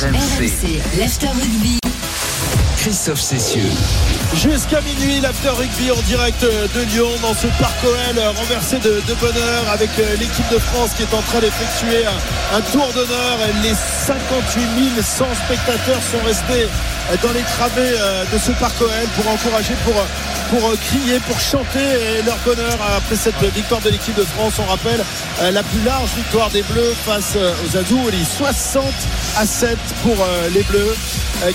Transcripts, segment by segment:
RMC. l'after rugby. Christophe Cessieux. Jusqu'à minuit, l'after rugby en direct de Lyon dans ce parc OL renversé de, bonheur avec euh, l'équipe de France qui est en train d'effectuer un, tour d'honneur. Les 58 100 spectateurs sont restés dans les travées euh, de ce parc OL pour encourager, pour, pour euh, crier, pour chanter leur bonheur après cette victoire de l'équipe de France. On rappelle euh, la plus large victoire des Bleus face aux Azous. 60 à 7 pour les Bleus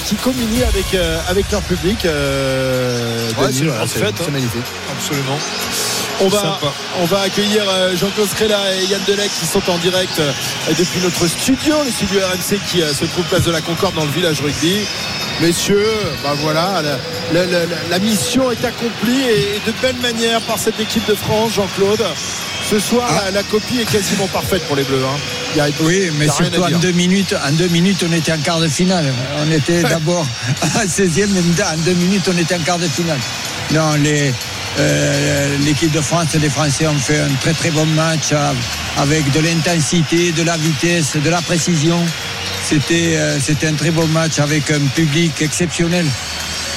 qui communient avec, avec leur public. Euh, Ouais, Denis, c'est voilà, fête, hein. magnifique. Absolument. On va, Sympa. on va accueillir euh, Jean-Claude Scrella et Yann Delec qui sont en direct euh, depuis notre studio, le studio RMC qui euh, se trouve place de la Concorde dans le village rugby. Messieurs, bah voilà, la, la- la- la mission est accomplie et, de belle manière par cette équipe de France, Jean-Claude. Ce soir, la, la copie est quasiment parfaite pour les Bleus. hein. Il y a- Oui, mais surtout en deux minutes, en deux minutes, on était en quart de finale. On était d'abord à 16e, mais en deux minutes, on était en quart de finale. Non, les, euh, l'équipe de France et les Français ont fait un très très bon match euh, avec de l'intensité, de la vitesse, de la précision. C'était euh, c'était un très beau match avec un public exceptionnel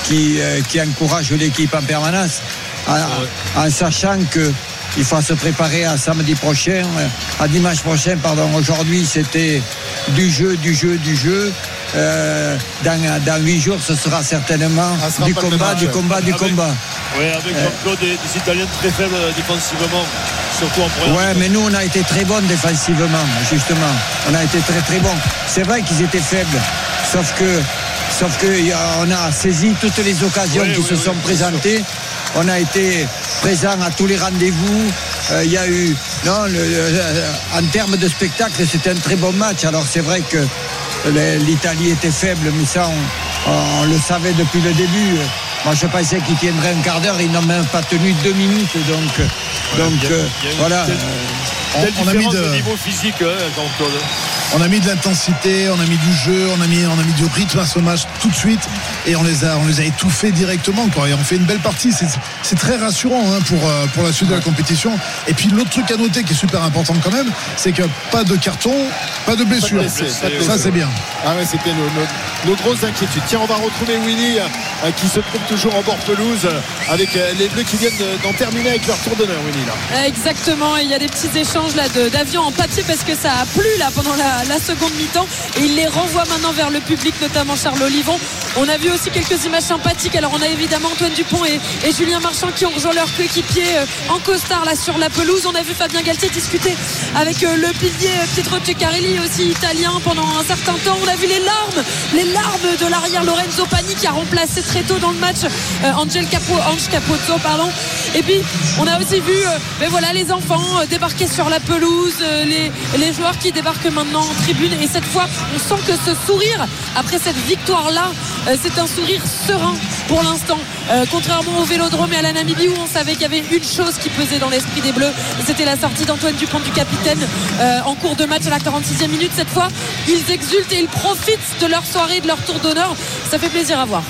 qui, qui encourage l'équipe en permanence, en, en sachant que il faut se préparer à samedi prochain, euh, à dimanche prochain, pardon. Aujourd'hui, c'était du jeu, du jeu, du jeu. Euh, dans, dans huit jours, ce sera certainement Ah, sera du pas le même combat, du combat, du Avec- combat. Ouais, avec Jean-Claude des, des Italiens très faibles euh, défensivement, surtout en première Ouais, mais nous, on a été très bons défensivement, justement. On a été très très bons. C'est vrai qu'ils étaient faibles, sauf que, sauf que y a- saisi toutes les occasions Oui, qui oui, se oui, sont présentées. On a été présents à tous les rendez-vous. Euh, Il y a eu, non, le- le- en termes de spectacle, c'était un très bon match. Alors c'est vrai que l'Italie était faible, mais ça, on, on le savait depuis le début. Moi, je pensais qu'ils tiendraient un quart d'heure. Ils n'ont même pas tenu deux minutes. Donc, euh, voilà. telle- Euh, on a mis de- de niveau physique, hein, Jean-Claude On a mis de l'intensité, on a mis du jeu, on a mis, on a mis du rythme à ce match tout de suite et on les a, on les a étouffés directement. Quoi. Et on fait une belle partie. C'est, très rassurant hein, pour, euh, pour la suite de la compétition. Et puis l'autre truc à noter qui est super important quand même, c'est que pas de carton, pas de blessure. blessés, pas de Ça c'est bien. Ah ouais, c'était nos, nos- nos grosses inquiétudes. Tiens, on va retrouver Willy euh, qui se trouve toujours en bord pelouse euh, avec euh, les Bleus qui viennent de- d'en terminer avec leur tour d'honneur, Willy. Là. Exactement, et il y a des petits échanges là d'avions en papier parce que ça a plu là pendant la, la seconde mi-temps et il les renvoie maintenant vers le public, notamment Charles Olivon. On a vu aussi quelques images sympathiques. Alors on a évidemment Antoine Dupont et, Julien Marchand qui ont rejoint leur coéquipier euh, en costard là sur la pelouse. On a vu Fabien Galtier discuter avec euh, le pilier euh, Pietro Ceccarelli aussi italien pendant un certain temps. On a vu les larmes, les larmes de l'arrière Lorenzo Pani qui a remplacé très tôt dans le match Angel Capo, Ange Capozzo, pardon. Et puis on a aussi vu ben voilà, les enfants débarquer sur la pelouse, les, les joueurs qui débarquent maintenant en tribune. Et cette fois, on sent que ce sourire, après cette victoire-là, euh, c'est un sourire serein pour l'instant. Euh, contrairement au Vélodrome et à la Namibie où on savait qu'il y avait une chose qui pesait dans l'esprit des Bleus, c'était la sortie d'Antoine Dupont du capitaine euh, en cours de match à la 46e minute. Cette fois, ils exultent et ils profitent de leur soirée, de leur tour d'honneur. Ça fait plaisir à voir.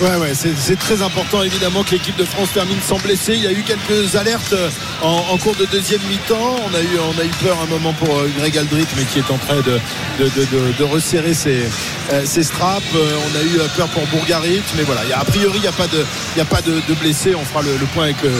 Ouais, ouais, c'est très important évidemment que l'équipe de France termine sans blessé. Il y a eu quelques alertes euh, en, cours de deuxième mi-temps. On a eu, on a eu peur un moment pour euh, Greg Aldrit, mais qui est en train de, de, resserrer ses, euh, ses straps. On a eu peur pour Bourgarit, mais voilà. A, priori, il n'y a pas de, il y a pas de, blessés. On fera le, point avec le,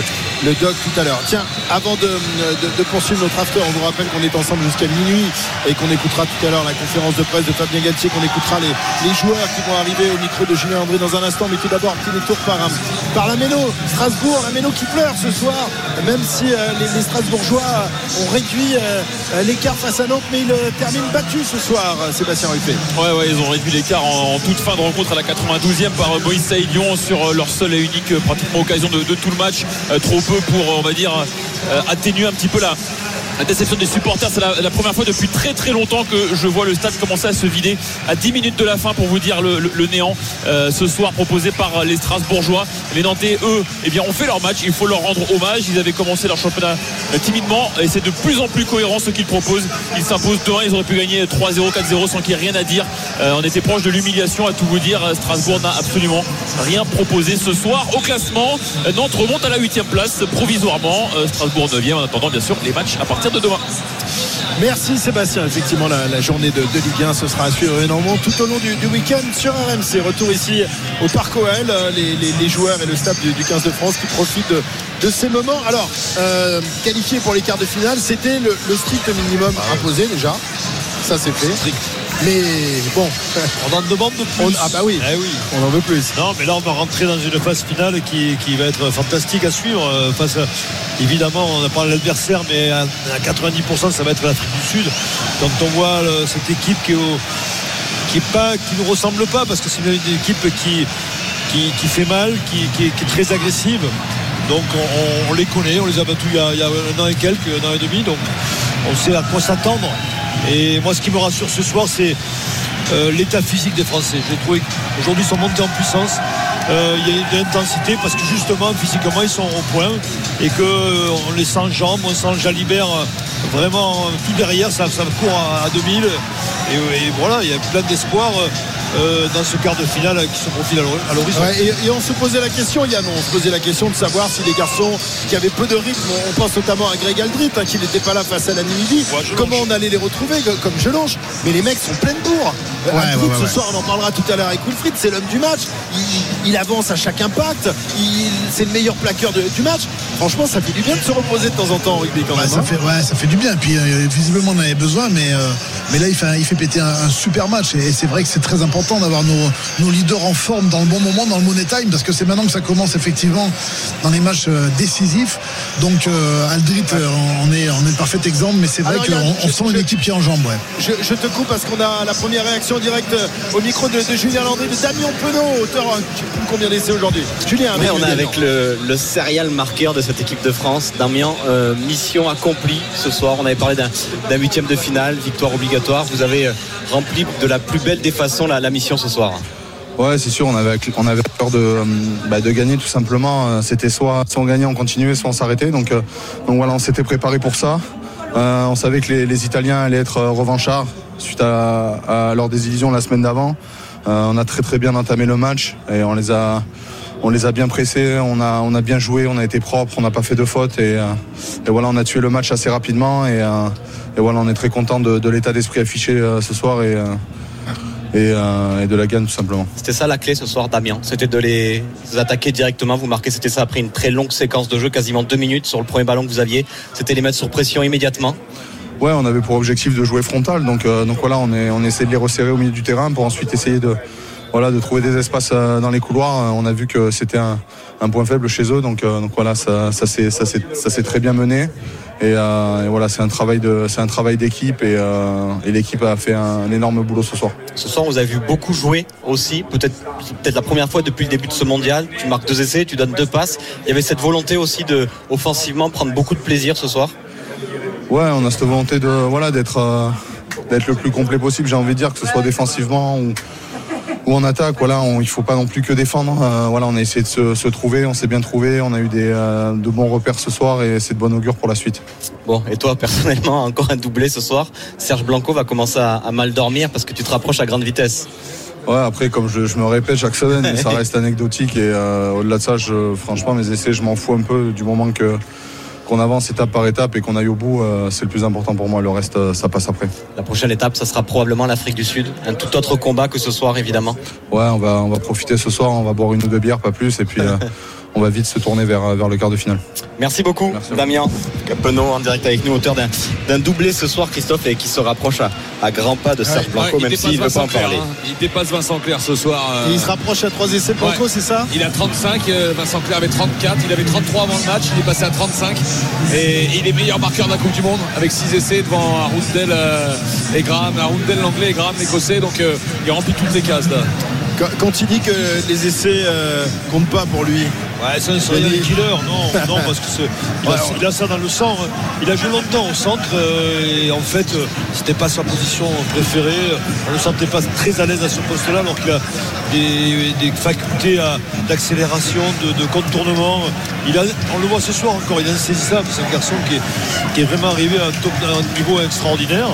le doc tout à l'heure. Tiens, avant de poursuivre notre after, on vous rappelle qu'on est ensemble jusqu'à minuit et qu'on écoutera tout à l'heure la conférence de presse de Fabien Galtier, qu'on écoutera les, les joueurs qui vont arriver au micro de Julien André dans un instant. Mais tout d'abord, petit détour par, euh, par la Méno, Strasbourg, la Méno qui pleure ce soir, même si euh, les, Strasbourgeois ont réduit euh, l'écart face à Nantes, mais ils terminent battus ce soir, Sébastien Ruffet. Ouais, ouais, ils ont réduit l'écart en, toute fin de rencontre à la 92e par Moïse Saïdion sur leur seule et unique pratiquement occasion de, de tout le match. Trop peu pour, on va dire, atténuer un petit peu la, la déception des supporters. C'est la, première fois depuis très très longtemps que je vois le stade commencer à se vider à 10 minutes de la fin pour vous dire le, néant euh, ce soir proposé par les Strasbourgeois. Les Nantais, eux, eh bien, ont fait leur match. Il faut leur rendre hommage. Ils avaient commencé leur championnat euh, timidement et c'est de plus en plus cohérent ce qu'ils proposent. Ils s'imposent 2-1. Ils auraient pu gagner 3-0, 4-0 sans qu'il y ait rien à dire. Euh, on était proche de l'humiliation à tout vous dire. Strasbourg n'a absolument rien proposé ce soir au classement. Nantes remonte à la 8 place provisoirement. Strasbourg 9 en attendant bien sûr les matchs à partir de demain. Merci Sébastien. Effectivement, la, la journée de, de Ligue 1, ce sera à suivre énormément tout au long du, du week-end sur RMC. Retour ici au Parc OL, euh, les, les- les joueurs et le staff du, du 15 de France qui profitent de, de ces moments. Alors, euh, qualifié pour les quarts de finale, c'était le, le strict minimum imposé déjà. Ça, c'est fait. Mais bon, On en demande de plus. on- ah bah oui, Eh oui. on en veut plus. Non, mais là, on va rentrer dans une phase finale qui, qui va être fantastique à suivre. euh, Face à- évidemment, on n'a pas l'adversaire, mais à, à 90%, ça va être l'Afrique du Sud. Quand on voit le- cette équipe qui, est au- qui est pas, qui nous ressemble pas, parce que c'est une, une équipe qui, qui, qui fait mal, qui, qui est, qui est très agressive. Donc, on, on- on les connaît, on les a battus il y a, il y a un an et quelques, un an et demi. Donc, on sait à quoi s'attendre. Et moi, ce qui me rassure ce soir, c'est euh, l'état physique des Français. J'ai trouvé qu'aujourd'hui, ils sont montés en puissance. Euh, Il y a une intensité parce que justement, physiquement, ils sont au point et qu'on les sent jambes, on sent Jalibert euh, vraiment euh, tout derrière, ça, ça court à, à 2000. Et, et voilà, il y a plein d'espoir euh, euh, dans ce quart de finale qui se profile à l'hori- à l'horizon. Ouais, et, et on se posait la question, Yann, on se posait la question de savoir si les garçons qui avaient peu de rythme, on pense notamment à Greg Aldrit, hein, qui n'était pas là face à la Namibie, Ouais, comment on allait les retrouver, co- comme Jelonge. Mais les mecs sont pleins de bourre. Euh, Ouais, Aldrit, ouais, ce soir, on en parlera tout à l'heure avec Wilfried, c'est l'homme du match. Il, il avance à chaque impact, c'est le meilleur plaqueur de- du match. Franchement, ça fait du bien de se reposer de temps en temps en rugby quand Ouais, même. ça, hein. fait, ouais, ça fait du bien. Puis euh, visiblement, on en avait besoin, mais, euh, mais là, il fait, il fait péter un, un super match. Et, et c'est vrai que c'est très important d'avoir nos, nos leaders en forme dans le bon moment, dans le money time, parce que c'est maintenant que ça commence effectivement dans les matchs euh, décisifs. Donc, euh, Aldrit, on, est, on est le parfait exemple, mais c'est vrai qu'on je- sent je- une équipe qui est en jambes. Ouais. Je, je te coupe parce qu'on a la première réaction directe au micro de, de Julien Landry, de Damien Penaud, auteur, euh, je sais plus combien d'essais aujourd'hui. Julien, Ouais, on est avec le, le serial marqueur de cette équipe de France, Damien. euh, mission accomplie ce soir. On avait parlé d'un huitième de finale, victoire obligatoire. Vous avez euh, rempli de la plus belle des façons la, mission ce soir. Ouais, c'est sûr, on avait, peur de, euh, bah, de gagner tout simplement. C'était soit, soit on gagnait, on continuait, soit on s'arrêtait. Donc, donc voilà, on s'était préparé pour ça. On savait que les, Italiens allaient être revanchards suite à, leur désillusion la semaine d'avant. On a très très bien entamé le match et on les a, on les a bien pressés, on a, on a bien joué, on a été propre, on n'a pas fait de fautes et, euh, et voilà, on a tué le match assez rapidement et, euh, et voilà, on est très content de, de l'état d'esprit affiché euh, ce soir et, euh, et, euh, et de la gagne tout simplement. C'était ça la clé ce soir, Damien. C'était de les attaquer directement. Vous marquez, c'était ça après une très longue séquence de jeu, quasiment deux minutes sur le premier ballon que vous aviez. C'était les mettre sur pression immédiatement. Ouais, on avait pour objectif de jouer frontal, donc, euh, donc voilà, on, est, on essaie de les resserrer au milieu du terrain pour ensuite essayer de, voilà, de trouver des espaces euh, dans les couloirs. Euh, On a vu que c'était un, un point faible chez eux, donc, euh, donc voilà, ça, ça s'est très bien mené. Et, euh, et voilà, c'est un travail de, c'est un travail d'équipe et, euh, et l'équipe a fait un, un énorme boulot ce soir. Ce soir, vous a vu beaucoup jouer aussi. Peut-être, peut-être la première fois depuis le début de ce mondial. Tu marques deux essais, tu donnes deux passes. Il y avait cette volonté aussi de, offensivement, prendre beaucoup de plaisir ce soir. Ouais, on a cette volonté de voilà d'être euh, d'être le plus complet possible. J'ai envie de dire que ce soit défensivement ou, ou en attaque. Voilà, on, il faut pas non plus que défendre. Euh, voilà, on a essayé de se, se trouver, on s'est bien trouvé. On a eu des euh, de bons repères ce soir et c'est de bon augure pour la suite. Bon, et toi, personnellement, encore un doublé ce soir. Serge Blanco va commencer à, à mal dormir parce que tu te rapproches à grande vitesse. Ouais, après, comme je, je me répète chaque semaine, mais ça reste anecdotique et euh, au-delà de ça, je, franchement, mes essais, je m'en fous un peu du moment que qu'on avance étape par étape et qu'on aille au bout, euh, c'est le plus important pour moi. Le reste, euh, ça passe après. La prochaine étape, ça sera probablement l'Afrique du Sud. Un tout autre combat que ce soir, évidemment. Ouais, on va, on va profiter ce soir, on va boire une ou deux bières, pas plus, et puis euh, on va vite se tourner vers, vers le quart de finale. Merci beaucoup, Merci. Damien Capenot, en direct avec nous, auteur d'un d'un doublé ce soir, Christophe, et qui se rapproche à, à grands pas de Serge Blanco, Ouais, même s'il ne veut pas en parler. hein. Il dépasse Vincent Clerc ce soir. euh, il se rapproche à 3 essais Blanco, Ouais. c'est ça Il a 35, euh, Vincent Clerc avait 34, il avait 33 avant le match, il est passé à 35 et il est meilleur marqueur de la Coupe du Monde avec 6 essais devant Arundel euh, et Graham, Arundel l'anglais et Graham l'écossais donc euh, il remplit toutes les cases là. Quand, quand il dit que les essais euh, comptent pas pour lui. Ouais, c'est un serial killer, non, non, parce que il, a, il a ça dans le sang. Il a joué longtemps au centre euh, et en fait, euh, c'était pas sa position préférée. On ne le sentait pas très à l'aise à ce poste-là, alors qu'il a des, des facultés d'accélération, de, de contournement. Il a, on le voit ce soir encore, il est insaisissable. C'est un garçon qui est, qui est vraiment arrivé à un, top- à un niveau extraordinaire.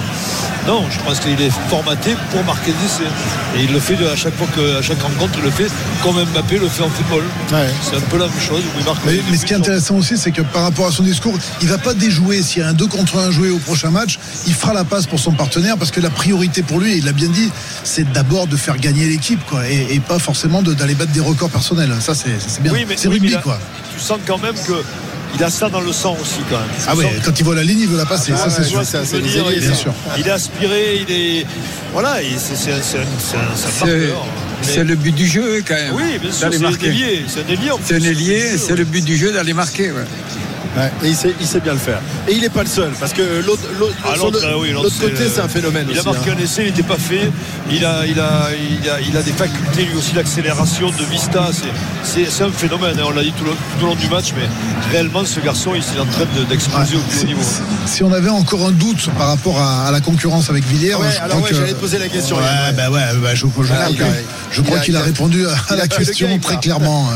Non, je pense qu'il est formaté pour marquer des essais. Et il le fait de- à chaque fois que, à chaque rencontre, il le fait comme Mbappé le fait en football. Ouais. C'est un peu peu la même chose. où il marque Mais, ce qui est intéressant aussi, c'est que par rapport à son discours, il va pas déjouer. S'il y a un 2 contre 1 joué au prochain match, il fera la passe pour son partenaire parce que la priorité pour lui, et il l'a bien dit, c'est d'abord de faire gagner l'équipe, quoi, et, et pas forcément de- d'aller battre des records personnels. Ça, c'est bien. Oui, mais, c'est oui, rugby, mais là, quoi. Tu sens quand même que il a ça dans le sang aussi quand même. Ah ouais, que- quand il voit la ligne, il veut la passer. Ah, ça, c'est sûr. il, bien est- sûr. il est aspiré, il est voilà, il- c'est un, un- marqueur. C'est le but du jeu quand même. Oui, bien sûr, c'est un ailier, c'est un C'est le but du jeu d'aller marquer. ouais. Ouais, et il sait, il sait bien le faire. Et il n'est pas le seul, parce que l'autre Ah, oui, l'autre côté, c'est un phénomène Il a aussi. marqué hein. un essai, il n'était pas fait. Il a, il, a, il, a, il a des facultés lui aussi d'accélération, de vista. C'est- un phénomène. hein. On l'a dit tout, le- tout au long du match, mais réellement, ce garçon, il est en train de- d'exploser au plus haut niveau. si on avait encore un doute par rapport à, à la concurrence avec Villiers, Ouais, je alors crois ouais, que- j'allais te poser la question, Ouais, Yann, ouais. bah ouais, bah, je, je crois Ah, je qu'il a, répondu à, la question game, très clairement. euh,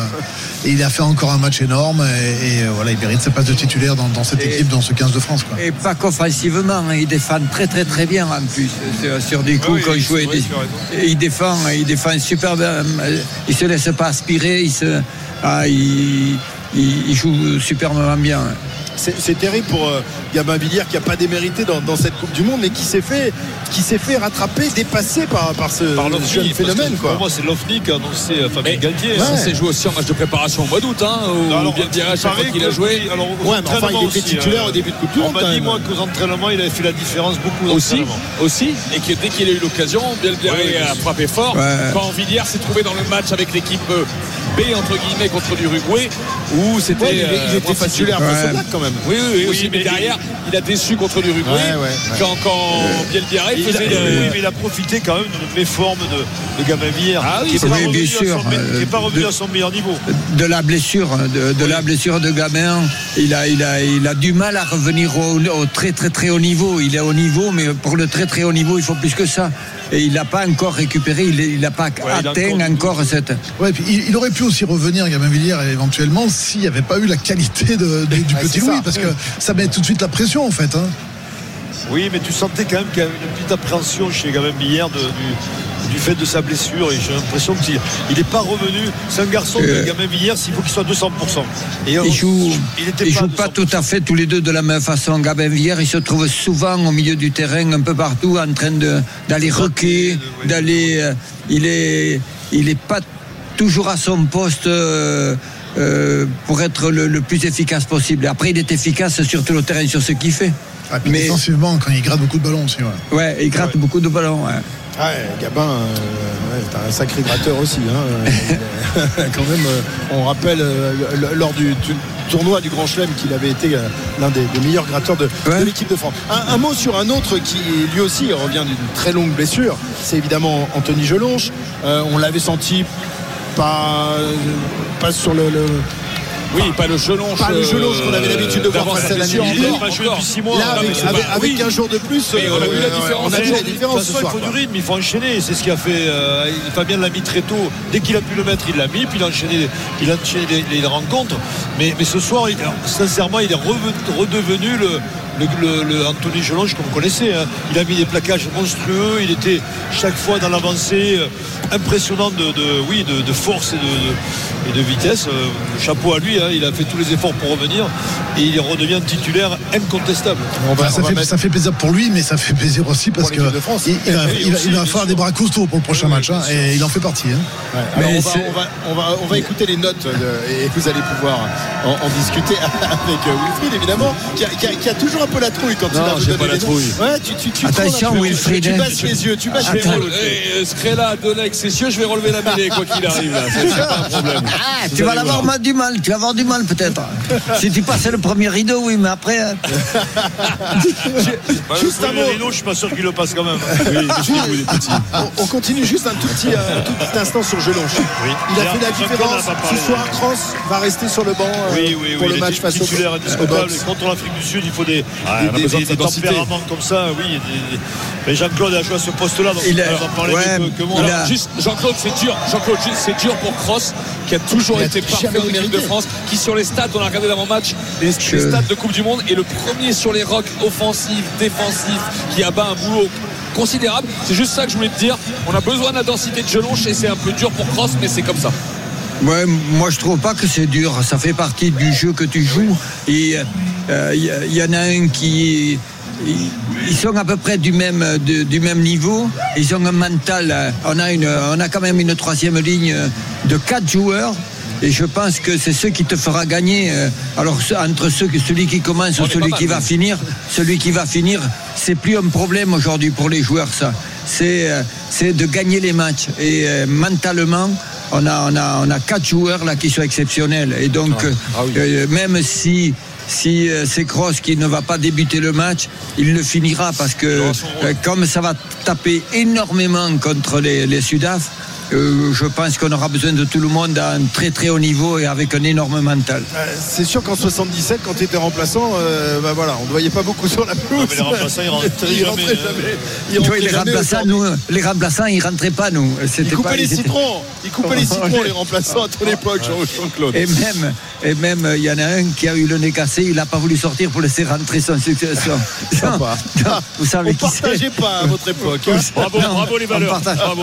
Et il a fait encore un match énorme et, et, euh, voilà, il mérite sa place de titulaire dans, dans cette Et- équipe, dans ce 15 de France. Quoi. Et pas qu'offensivement, hein, il défend très très très bien en plus sur, sur des coups Oui, quand il et il défend, il défend super bien. euh, Il se laisse pas aspirer, il se, ah, il, il- il joue superbement bien. C'est terrible pour euh, Gabin Villiers qui n'a pas démérité dans, dans cette Coupe du Monde, mais qui s'est fait, qui s'est fait rattraper, dépasser par, par ce Par jeune phénomène. que Quoi. Pour moi, c'est l'OFNI qu'a annoncé euh, Fabien Mais- Galtier. Ouais. Ça s'est joué aussi en match de préparation au mois d'août, hein, où Alors, bien dire à chaque fois qu'il a joué. alors, Ouais, mais enfin, il était aussi, titulaire euh, au début de Coupe du On Monde, m'a quand dit, moi, qu'aux entraînements, il avait fait la différence beaucoup aussi, aussi, et que dès qu'il a eu l'occasion, oui, a frappé fort. Ouais. Quand Villiers s'est trouvé dans le match avec l'équipe euh, B entre guillemets contre l'Uruguay, où c'était Ouais, il, il euh, était facile. Ouais. quand même. Oui, oui, oui, Oui, mais, mais- derrière, il a déçu contre l'Uruguay. Ouais, ouais, ouais. Quand, quand Il a, faisait oui, le- mais il a profité quand même de méforme de, de Villiers, Ah oui, qui n'est pas, revenu bien à son sûr, euh, pas revenu de- à son meilleur niveau. de la blessure, de, de la blessure de Gabin. Il a, il, a, il a du mal à revenir au, au très très très haut niveau. Il est au niveau, mais pour le très très haut niveau, il faut plus que ça. Et il n'a pas encore récupéré, il n'a pas il a atteint encore encore, cette. Ouais, puis il, il aurait pu aussi revenir, Gabin Villiers, éventuellement, s'il n'y avait pas eu la qualité de- de- du Ouais, petit Louis, ça. parce que ça met tout de suite la pression, en fait. hein. Oui, mais tu sentais quand même qu'il y avait une petite appréhension chez Gabin Villiers de- du, du fait de sa blessure. Et j'ai l'impression qu'il n'est pas revenu. C'est un garçon Euh. de Gabin Villiers, il faut qu'il soit à 200%. Et il était ils pas, jouent à pas 200%. tout à fait tous les deux de la même façon. Gabin Villiers, il se trouve souvent au milieu du terrain, un peu partout, en train de- d'aller requer, oui. d'aller. euh, il est, il est pas toujours à son poste. euh, euh, pour être le, le plus efficace possible. Après, il est efficace sur tout le terrain, sur ce qu'il fait. Ah, Mais- défensivement, quand il gratte beaucoup de ballons aussi. ouais. Ouais, il gratte Ouais. beaucoup de ballons. ouais. Ouais, Gabin, euh, ouais, c'est un sacré gratteur aussi. hein. Quand même, euh, on rappelle euh, lors du, du tournoi du Grand Chelem qu'il avait été euh, l'un des, des meilleurs gratteurs de, l'équipe de France. Un, un mot sur un autre qui lui aussi revient d'une très longue blessure, c'est évidemment Anthony Gelonche. Euh, on l'avait senti pas, pas sur le, le- Oui, pas le gelonche. Pas le gelonche qu'on avait l'habitude de voir face à la blessure. Namibie. Il n'a Encore, pas joué encore. depuis 6 mois. Là, avec, un jour de plus, on a vu la euh, différence. on a On a vu la différence ce soir. il faut du rythme, il faut enchaîner. C'est ce qu'il a fait. euh, Fabien l'a mis très tôt. Dès qu'il a pu le mettre, il l'a mis. Puis il a enchaîné, il a enchaîné les, rencontres. Mais, mais ce soir, sincèrement, il est redevenu le, le, le- le Anthony Gelonge qu'on connaissait. hein. Il a mis des plaquages monstrueux. Il était chaque fois dans l'avancée euh, impressionnant de, de- oui, de, de force et de, de- et de vitesse. Euh, chapeau à lui. hein. Il a fait tous les efforts pour revenir. Et il redevient titulaire incontestable. On va- Enfin, ça, on fait, mettre- ça fait plaisir pour lui, mais ça fait plaisir aussi parce que France. il, il va, Oui, il va- aussi, il va bien faire sûr. des bras costauds pour le prochain Oui, match, hein, et il en fait partie. hein. Ouais, alors Mais on, va, on, va, on, va, on va écouter les notes de- et vous allez pouvoir en, en discuter avec euh, Wilfried évidemment qui a, qui a- qui a toujours un peu la trouille quand Non, j'ai donné pas la trouille. Ouais, tu, tu, tu Attention. Wilfried, Tu hein. baisses les yeux, tu baisses les Attends. yeux. Euh, Scrella donné avec ses cieux, je vais relever la mêlée quoi qu'il arrive. là. C'est c'est pas un problème. Ah, tu vas l'avoir mal du mal, tu vas avoir du mal peut-être. si tu passes le premier rideau, oui, mais après. hein. Bah, Juste le un mot. rideau, je suis pas sûr qu'il le passe quand même. On, on continue juste un tout petit, euh, un tout petit instant sur Gelonche. Oui. Il a fait la différence. Ce soir. Cross va rester sur le banc euh, Oui, oui, pour oui. le match face au titulaire au indiscutable. Box. Contre l'Afrique du Sud, il faut des, on a des, besoin des- de des densité. tempéraments comme ça. Oui, des- des- mais Jean-Claude a joué à ce poste-là, donc Il a- va en parler ouais, mieux que, que moi. a- juste, Jean-Claude, c'est dur. Jean-Claude, c'est dur pour Cross, qui a toujours Il a été parfait en équipe de France, qui sur les stats, on a regardé l'avant-match, les, les Je- stats de Coupe du Monde, est le premier sur les rocks offensifs, défensifs, qui abat un boulot considérable. C'est juste ça que je voulais te dire. On a besoin de la densité de Gelonche et c'est un peu dur pour Cross, mais c'est comme ça. Ouais, moi je trouve pas que c'est dur. Ça fait partie du jeu que tu joues. Et euh, il y, y en a un qui. Ils sont à peu près du même, de- du même niveau. Ils ont un mental. euh, On a, une, on a quand même une troisième ligne de quatre joueurs. Et je pense que c'est ce qui te fera gagner. euh, Alors entre ceux, celui qui commence On ou celui mal, qui va oui. finir, celui qui va finir, c'est plus un problème aujourd'hui pour les joueurs. Ça, c'est euh, de gagner les matchs. Et euh, mentalement, on a, on a, on a quatre joueurs là qui sont exceptionnels. Et donc, euh, euh, même si si euh, c'est Kroos qui ne va pas débuter le match, il le finira parce que euh, comme ça va taper énormément contre les, les Sudaf, euh, je pense qu'on aura besoin de tout le monde à un très très haut niveau et avec un énorme mental. Euh, C'est sûr qu'en 77, quand tu étais remplaçant, euh, bah voilà, on ne voyait pas beaucoup sur la pelouse. mais les remplaçants, ils rentraient Ils jamais, rentraient. Ils les, jamais remplaçants, aujourd'hui. nous, les remplaçants, ils rentraient pas, nous. Ils coupaient pas, les ils étaient- citrons. Ils coupaient les citrons, les remplaçants à ton époque, Jean- Jean-Claude. Et même, et même, il y en a un qui a eu le nez cassé, il n'a pas voulu sortir pour laisser rentrer son successeur. Vous savez On qui c'est partageait pas à votre époque. hein. Bravo, Non, bravo les valeurs. partage. Bravo.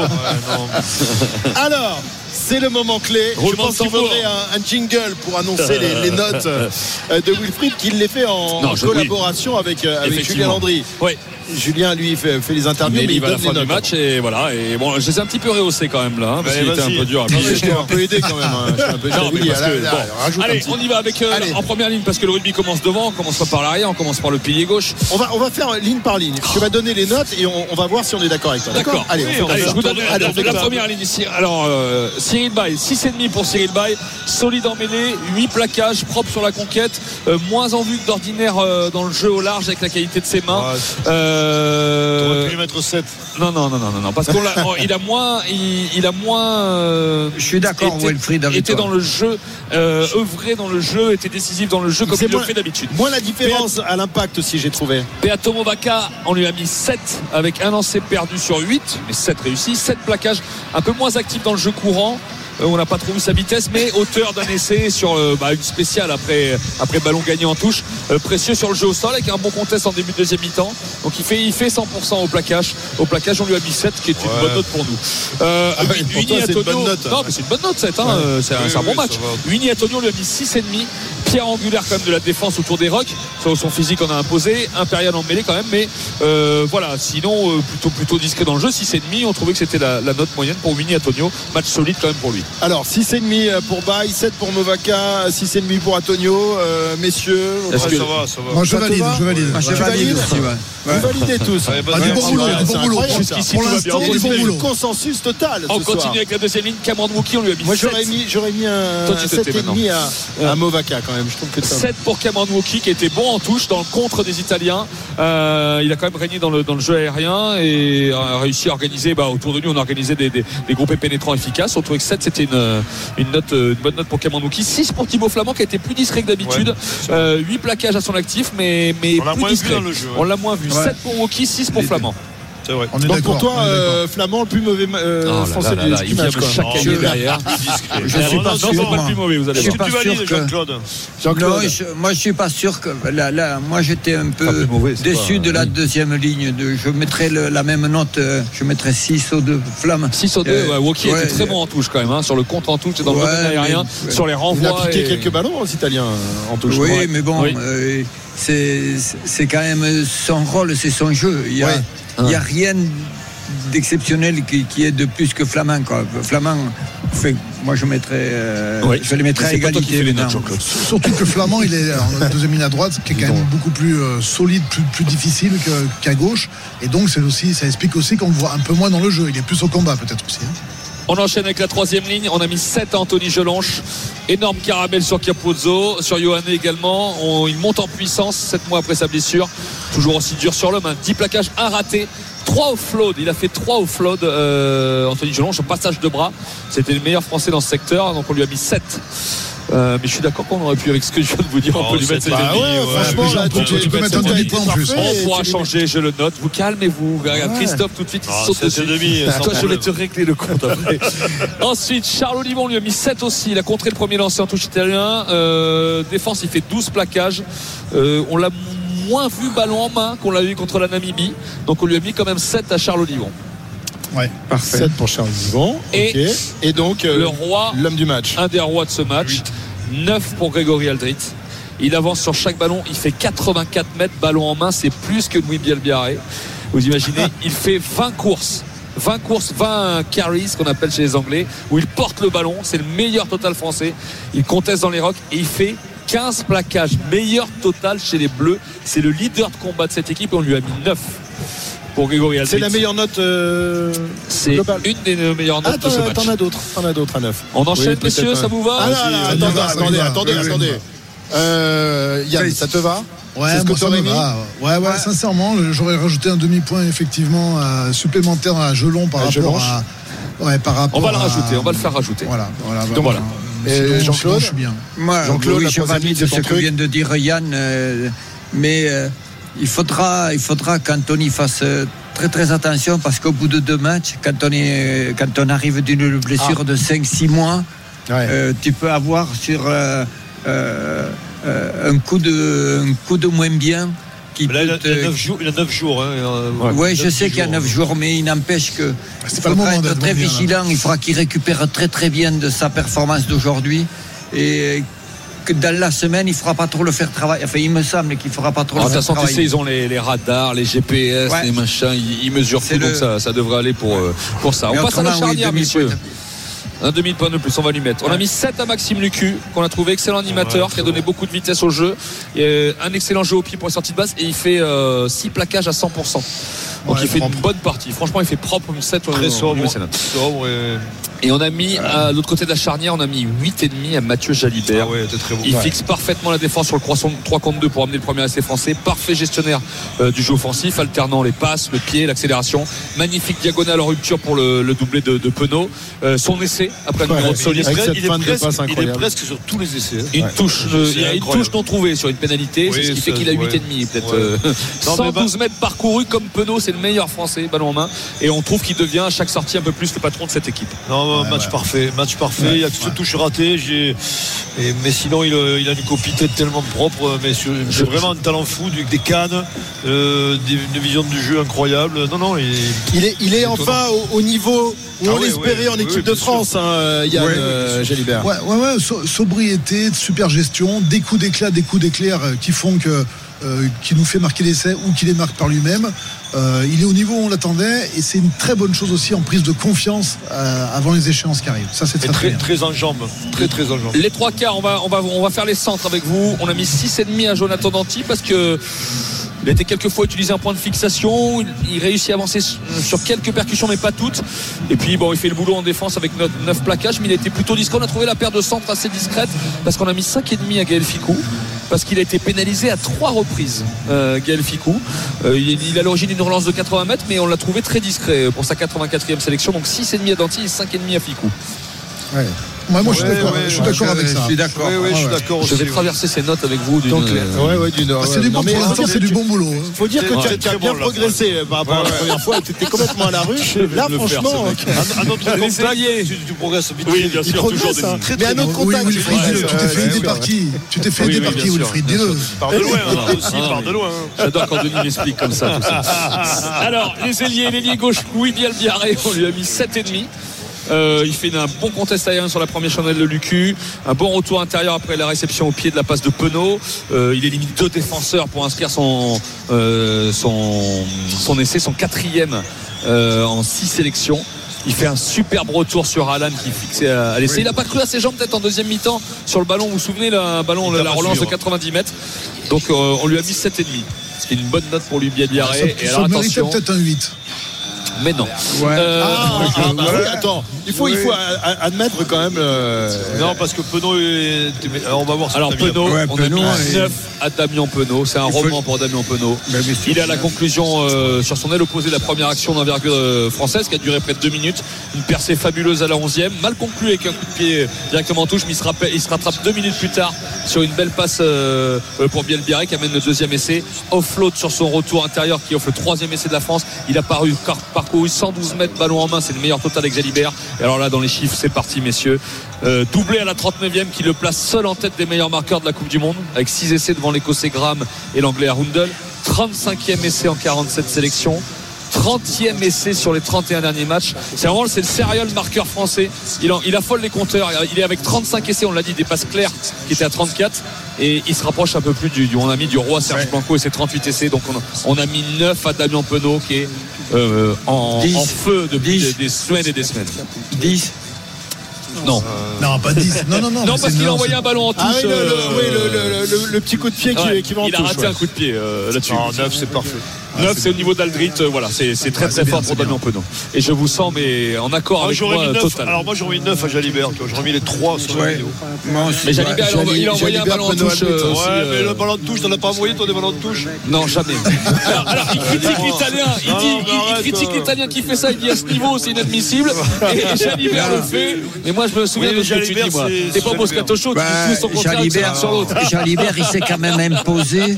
Alors, c'est le moment clé. Je pense qu'il faudrait un, un jingle pour annoncer les, les notes euh, de Wilfried, qui les fait en, Non, collaboration avec, euh, avec Julien. Landry. Ouais. Julien, lui, fait, fait les interviews, Mais mais, il il va à la fin du notes. match et voilà. Et bon, je les ai un petit peu rehaussés quand même là, hein, parce Allez, qu'il était un peu dur je t'ai un peu aidé quand même. hein. Je un peu Non, mais aidé. parce Là, que, là, bon. rajoute un Allez, petit. on y va avec euh, en première ligne parce que le rugby commence devant, on commence pas par l'arrière, on commence par le pilier gauche. On va, on va faire ligne par ligne. Tu vas donner les notes et on, on va voir si on est d'accord avec toi. D'accord. Allez, on fait comme Allez, je vous donne Allez, on la, fait première ligne ici. Alors, euh, Cyril Bay, 6,5 pour Cyril Bay, solide en mêlée, 8 plaquages, propre sur la conquête, euh, moins en vue que d'ordinaire dans le jeu au large avec la qualité de ses mains. Ouais, Euh, T'aurais pu lui mettre 7. non, non, non, non, non, non, parce qu'il a moins, il, il a moins. euh, Je suis d'accord, été- Wilfried, était dans le jeu, euh, œuvré dans le jeu, était décisif dans le jeu comme C'est il le fait d'habitude. Moi, la différence à l'impact aussi, j'ai trouvé. Beato Movaca, on lui a mis 7 avec un lancer perdu sur 8, mais 7 réussis, 7 plaquages, un peu moins actif dans le jeu courant. Euh, on n'a pas trop vu sa vitesse, mais auteur d'un essai sur euh, bah, une spéciale après, après ballon gagné en touche. Euh, précieux sur le jeu au sol avec un bon contest en début de deuxième mi-temps. Donc il fait, il fait 100% au plaquage. Au plaquage, on lui a mis 7, qui est une Ouais. bonne note pour nous. Euh, Ah pour toi, une bonne note. Non, mais c'est une bonne note 7, hein, euh, c'est un, Oui, un bon oui, match. ça va. Winnie Antonio, on lui a mis 6,5. Pierre angulaire quand même de la défense autour des rocks. Sur son physique, on a imposé. Impérial en mêlée quand même. Mais euh, voilà, sinon, euh, plutôt, plutôt discret dans le jeu. 6,5. On trouvait que c'était la, la note moyenne pour Winnie Antonio. Match solide quand même pour lui. Alors, 6,5 pour Baye, 7 pour Movaca, 6,5 pour Antonio. Euh, messieurs, Est-ce Ouais, que- ça va, ça va. Moi, je Ça te valide, va je valide. Je Tu valide aussi, ouais. vous validez tous. Ouais, bah, Ah, du bon boulot, du bon boulot. Pour l'instant, du bon boulot. consensus total. On ce soir. continue avec la deuxième ligne. Cameron Wookie, on lui a mis Moi 7. j'aurais mis, j'aurais mis un, Toi, tu te tais 7,5 à, à Movaca quand même. Je trouve que ça. 7 pour Cameron Wookie qui était bon en touche dans le contre des Italiens. Euh, il a quand même régné dans le, dans le jeu aérien et a réussi à organiser bah, autour de lui. On a organisé des, des, des groupés pénétrants efficaces. On trouvait que 7 c'était une, une, note, une bonne note pour Cameron Wookie. 6 pour Thibaut Flamand qui a été plus discret que d'habitude. Ouais, 8 plaquages à son actif, mais, mais On l'a plus moins vu discret. dans le jeu, ouais. On l'a moins vu. Ouais. 7 pour Wookie, 6 pour Flamand. C'est vrai. On est Donc pour toi, euh, Flamand, le plus mauvais euh, Oh là français là là du match. chacailler Je- derrière. Je suis pas non, sûr, c'est pas moi. le plus mauvais, vous allez Je voir. suis pas Tu sûr valides, que- Jean-Claude Jean-Claude. Non, je, moi je suis pas sûr que là, là moi j'étais un peu mauvais, c'est déçu pas- de la deuxième ligne. De, je mettrais le- la même note, euh, je mettrais 6 aux deux flammes. 6 au 2, Euh, ouais, Wookie ouais, était très bon en touche quand même, hein, sur le contre en touche et dans le domaine aérien, sur les Il a renvois. piqué et- quelques ballons aux Italiens euh, en touche. Oui, mais bon, Oui. euh, c'est c'est quand même son rôle, c'est son jeu. Il n'y a, Ouais. Il y a rien d'exceptionnel qui, qui est de plus que Flamand. Quoi. Flamand, fait, moi je mettrais, euh, Oui. je les mettrais à égalité. les notes. Surtout que Flamand, il est la deuxième ligne à droite, qui est quand même beaucoup plus euh, solide, plus, plus difficile qu'à gauche. Et donc, c'est aussi, ça explique aussi qu'on le voit un peu moins dans le jeu. Il est plus au combat, peut-être aussi. hein. On enchaîne avec la troisième ligne. On a mis 7 à Anthony Gelonche. Énorme caramel sur Capozzo, sur Johanne également. Il monte en puissance 7 mois après sa blessure. Toujours aussi dur sur l'homme. hein. 10 plaquages, un raté. 3 offload. Il a fait 3 offload, euh, Anthony Gelonche, au passage de bras. C'était le meilleur français dans ce secteur. Donc on lui a mis 7. Euh, mais je suis d'accord qu'on aurait pu, avec ce que je viens de vous dire, on Oh, peut lui mettre Bah demi, ouais, ouais. franchement, puis, là, Jean, tu, tu- tu peux mettre un en plus. On pourra changer, je le note. Vous calmez-vous. Regarde, Ouais. Christophe, tout de suite, il Ah, saute dessus. demi, sans Toi, je vais te régler le compte après. Ensuite, Charles Olivon lui a mis 7 aussi. Il a contré le premier lancer en touche italien. Euh, défense, il fait 12 plaquages. Euh, on l'a moins vu ballon en main qu'on l'a eu contre la Namibie. Donc on lui a mis quand même 7 à Charles Olivon. Ouais. Parfait. 7 pour Charles Vivant. Et donc, euh, Le roi, l'homme du match. un des rois de ce match. 9 pour Grégory Aldrit. Il avance sur chaque ballon. Il fait 84 mètres ballon en main. C'est plus que Louis Bielbiaré. Vous imaginez, il fait 20 courses. 20 courses, 20 carries, qu'on appelle chez les Anglais, où il porte le ballon. C'est le meilleur total français. Il conteste dans les rocks et il fait 15 plaquages. Meilleur total chez les Bleus. C'est le leader de combat de cette équipe et on lui a mis 9 pour Grégory Aldrit. C'est la meilleure note. euh, C'est globale. une des meilleures Ah, notes de t'en ce as- match. t'en as d'autres. T'en as d'autres à 9. On enchaîne, Oui, messieurs, ça vous va Ah, là, là, attendez, va, attendez, va. attendez, Oui, oui, attendez. Euh, Yann, ça te va Ouais, ce que moi, ça mis va. Ouais, ouais, sincèrement, j'aurais rajouté un demi-point effectivement euh, supplémentaire à Gelon par À rapport Gelonche. à. Ouais, par rapport On va le à- rajouter, on va le faire rajouter. Voilà, voilà. Donc, voilà. Sinon, Jean-Claude je suis bien. Moi, Jean-Claude, oui, je ligne, c'est ce que vient de dire Yann, euh, mais euh, il faudra, il faudra qu'Anthony fasse euh, très très attention parce qu'au bout de deux matchs, quand on, est, quand on arrive d'une blessure de 5-6 mois, Ouais. euh, tu peux avoir sur euh, euh, euh, un, coup de, un coup de moins bien qui Là, il, a, peut il a te- 9 jours. Il a 9 jours. hein, Ouais, je sais qu'il y a jours. 9 jours, mais il n'empêche que C'est il pas le faudra être très bien, là. vigilant. Il faudra qu'il récupère très très bien de sa performance d'aujourd'hui et que dans la semaine, il ne fera pas trop le faire travailler. Enfin, il me semble qu'il ne fera pas trop En le faire façon, tu sais, travailler. ils ont les, les radars, les GPS, Ouais. les machins, ils, ils mesurent tout, donc ça, ça devrait aller pour, euh, pour ça. Mais on passe à la oui, charnière, messieurs. de- Un demi-point de plus, on va lui mettre. On a mis 7 à Maxime Lucu, qu'on a trouvé excellent animateur, qui a donné beaucoup de vitesse au jeu. Et, euh, un excellent jeu au pied pour la sortie de base. Et il fait 6 plaquages à 100%. Donc Ouais, il fait propre. une bonne partie. Franchement, il fait propre une 7 Très sobre. Sobre et- Et on a mis, à l'autre côté de la charnière, on a mis 8,5 à Mathieu Jalibert. Ah ouais, très bon. Il Ouais. fixe parfaitement la défense sur le croissant 3 contre 2 pour amener le premier essai français. Parfait gestionnaire euh, du jeu offensif, alternant les passes, le pied, l'accélération. Magnifique diagonale en rupture pour le, le doublé de, de Penaud. Euh, son essai après le Ouais, numéro de il est Solis. Presque- il est presque- passe il est incroyable. presque sur tous les essais. hein. Une touche, euh, il y a une touche non trouvée sur une pénalité, c'est ce qui fait qu'il a ouais. 8,5 peut-être. Ouais. euh, Non, mais 112 mètres parcourus comme Penaud, c'est le meilleur français, ballon en main. Et on trouve qu'il devient à chaque sortie un peu plus le patron de cette équipe. Non, Ouais, match ouais. parfait, match parfait. il y a cette touche ratée. J'ai, et- mais sinon, il, a- il a une copie tête tellement propre. Mais sur- c'est vraiment un talent fou, du- des cannes, euh, des- une vision du jeu incroyable. Non, non, il, Il est, il est enfin au, au niveau où Ah on l'espérait ouais, en équipe de France, hein, Yann Ouais, euh, Jalibert. Ouais, ouais, ouais, so- sobriété, super gestion, des coups d'éclat, des coups d'éclair euh, qui font que. Euh, qui nous fait marquer l'essai ou qui les marque par lui-même. Euh, il est au niveau où on l'attendait et c'est une très bonne chose aussi en prise de confiance euh, avant les échéances qui arrivent. Ça, c'est est très, très très, bien. très en jambes. Très, très en jambes. Les trois quarts, on va, on va, on va faire les centres avec vous. On a mis 6,5 à Jonathan Danti parce que. Il a été quelques fois utilisé un point de fixation. Il, réussit à avancer sur- quelques percussions, mais pas toutes. Et puis, bon, il fait le boulot en défense avec 9 plaquages, mais il a été plutôt discret. On a trouvé la paire de centres assez discrète parce qu'on a mis 5,5 à Gaël Ficou. Parce qu'il a été pénalisé à trois reprises, euh, Gaël Ficou. Euh, il, a l'origine d'une relance de 80 mètres, mais on l'a trouvé très discret pour sa 84e sélection. Donc 6,5 à Danti et 5,5 à Ficou. Ouais. Moi, je suis d'accord, je suis avec ça. je suis d'accord. Vais traverser ces notes avec vous d'une. Euh, ouais, ouais, d'une- Ah, c'est du bon, mais pour l'instant, faut c'est dire- du bon boulot. hein. Faut dire que tu as- bien progressé par rapport à la première fois. Tu étais complètement à la rue. Là, le franchement, notre Les contact, tu, progresses vite. Oui, bien il sûr, toujours des- hein. très, Mais notre Oui, contact, tu t'es fait ouais, aider ouais. par qui Tu t'es fait Oui, aider oui, par bien qui, sûr, Wilfried. Par de loin, Ah, hein, aussi, par oui. de loin. hein. J'adore quand Denis m'explique comme ça. tout ça. Alors, les ailiers, l'ailier gauche, Louis Bialbiaré, on lui a mis 7,5. Euh, il fait un bon contest aérien sur la première chandelle de Lucu, un bon retour intérieur après la réception au pied de la passe de Penaud. Euh, il élimine deux défenseurs pour inscrire son, euh, son, son essai, son quatrième en six sélections. Il fait un superbe retour sur Alan qui est fixé à, l'essai. Il n'a pas cru à ses jambes peut-être en deuxième mi-temps sur le ballon. Vous vous souvenez, le ballon, la, relance de 90 mètres. Donc on lui a mis 7,5. Ce qui est une bonne note pour lui, Bialbiaré. Ça, Et ça alors méritait attention, peut-être un 8. Mais non. Ouais. Euh, Ah, ah, bah oui, attends, il faut, il faut admettre quand même. euh, Non, parce que Penaud est. Alors, on va voir. Alors Penaud, Ouais, on Penaud, a mis et- 9 à Damien Penaud. C'est un Il faut- roman pour Damien Penaud. Mais Il est à la conclusion euh, sur son aile opposée de la première action d'envergure française qui a duré près de 2 minutes. Une percée fabuleuse à la 11e. Mal conclue avec un coup de pied directement en touche, mais il se, rappelle- il se rattrape 2 minutes plus tard sur une belle passe pour Bielbiaré qui amène le deuxième essai. Offload sur son retour intérieur qui offre le troisième essai de la France. Il a paru, car- parcouru 112 mètres ballon en main. C'est le meilleur total avec Jalibert. Et alors là, dans les chiffres, c'est parti, messieurs. Euh, doublé à la 39e qui le place seul en tête des meilleurs marqueurs de la Coupe du Monde avec 6 essais devant l'Écossais Graham et l'Anglais Arundel. 35e essai en 47 sélections. 30e essai sur les 31 derniers matchs. C'est vraiment c'est le serial marqueur français. Il, en- il affole les compteurs. Il est avec 35 essais, on l'a dit, des passes claires qui étaient à 34. Et il se rapproche un peu plus du, du on a mis du roi Serge Blanco et ses 38 essais. Donc on a, on a mis 9 à Damien Penaud qui est euh, en, feu depuis des, des semaines et des semaines. 10. Non. Non, pas 10. Non, non, non. Non, parce qu'il a envoyé un ballon en touche. Ah oui, le, le- euh, oui, le- le- le- le petit coup de pied qui, ouais, qui va en il a touche, raté ouais. un coup de pied euh, là-dessus. Non, 9, c'est parfait. 9 c'est au niveau d'Aldrit, euh, voilà, c'est très Ouais, très fort pour Damien Penaud. Et je vous sens mais en accord avec moi mis 9. total. Alors moi j'aurais mis 9 à Jalibert. J'aurais mis les 3 sur la vidéo. Moi aussi. mais Jalibert, il a envoyé- il a envoyé un ballon en Benoît touche. Euh, Ouais, aussi, mais euh, le ballon de touche, t'en as pas envoyé toi des ballons de touche Non, jamais. alors, alors, il critique l'italien. Il, Non, dit, non, il- il, arrête, critique euh. l'italien qui fait ça. Il dit à ce niveau, c'est inadmissible. Et Jalibert le fait. Mais moi, je me souviens de ce que tu Jalibert, dis, moi. c'est- pas Moscato Show, tu dis tout son contraire sur l'autre. Jalibert, il s'est quand même imposé.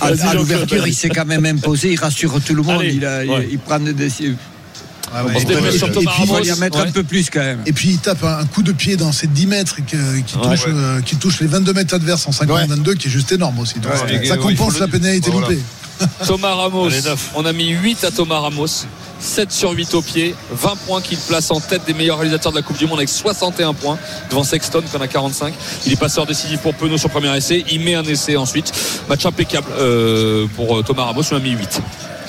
À, à l'ouverture, il s'est quand même imposé. Il rassure tout le monde. Allez, il, a- il- ouais. il prend des décisions. Ah ouais. Et puis- Il faut y en mettre Ouais. un peu plus quand même. Et puis il tape un un coup de pied dans ces 10 mètres qui, qui touche, euh, qui touche les 22 mètres adverses en 50-22, qui est juste énorme aussi. Donc, Ouais, ça- compense la pénalité voilà. loupée. Thomas Ramos, Allez, on a mis 8 à Thomas Ramos, 7 sur 8 au pied, 20 points qu'il place en tête des meilleurs réalisateurs de la Coupe du Monde avec 61 points devant Sexton qui en a 45. Il est passeur décisif pour Penaud sur premier essai, il met un essai ensuite. Match impeccable euh, pour euh, Thomas Ramos, on a mis 8.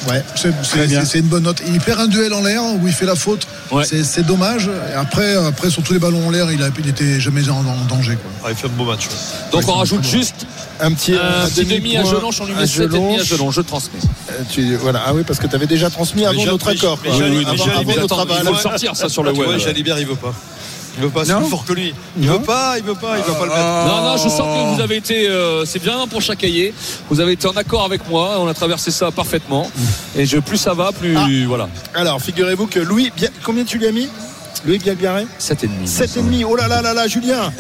Ouais, c'est- une bonne note. Il perd un duel en l'air où il fait la faute. Ouais. C'est dommage. Et après, après, sur tous les ballons en l'air, il, a- il était jamais en, en danger. Quoi. Ah, Il fait un beau match. ouais. Donc on rajoute juste Un petit, un petit demi à demi-point Gelonche, on lui à met 7,5 à Gelonche. Gelonche, je transmets. Euh, tu- voilà. Ah oui, parce que tu avais déjà transmis avant notre accord. quoi. Oui, mais avant- avant notre Attends, il aval. faut le sortir ça sur le Tu vois, web. Jalibert, il veut pas. Il veut pas, c'est plus fort que lui. Il veut pas, il veut pas, il veut pas le mettre. Non, non, je sens que vous avez été, euh, c'est bien pour chaque cahier. Vous avez été en accord avec moi. On a traversé ça parfaitement. Et je, plus ça va, plus Ah. voilà. Alors, figurez-vous que Louis, combien tu lui as mis? Louis Bialbiaré 7,5. 7,5. Oh là là là là, Julien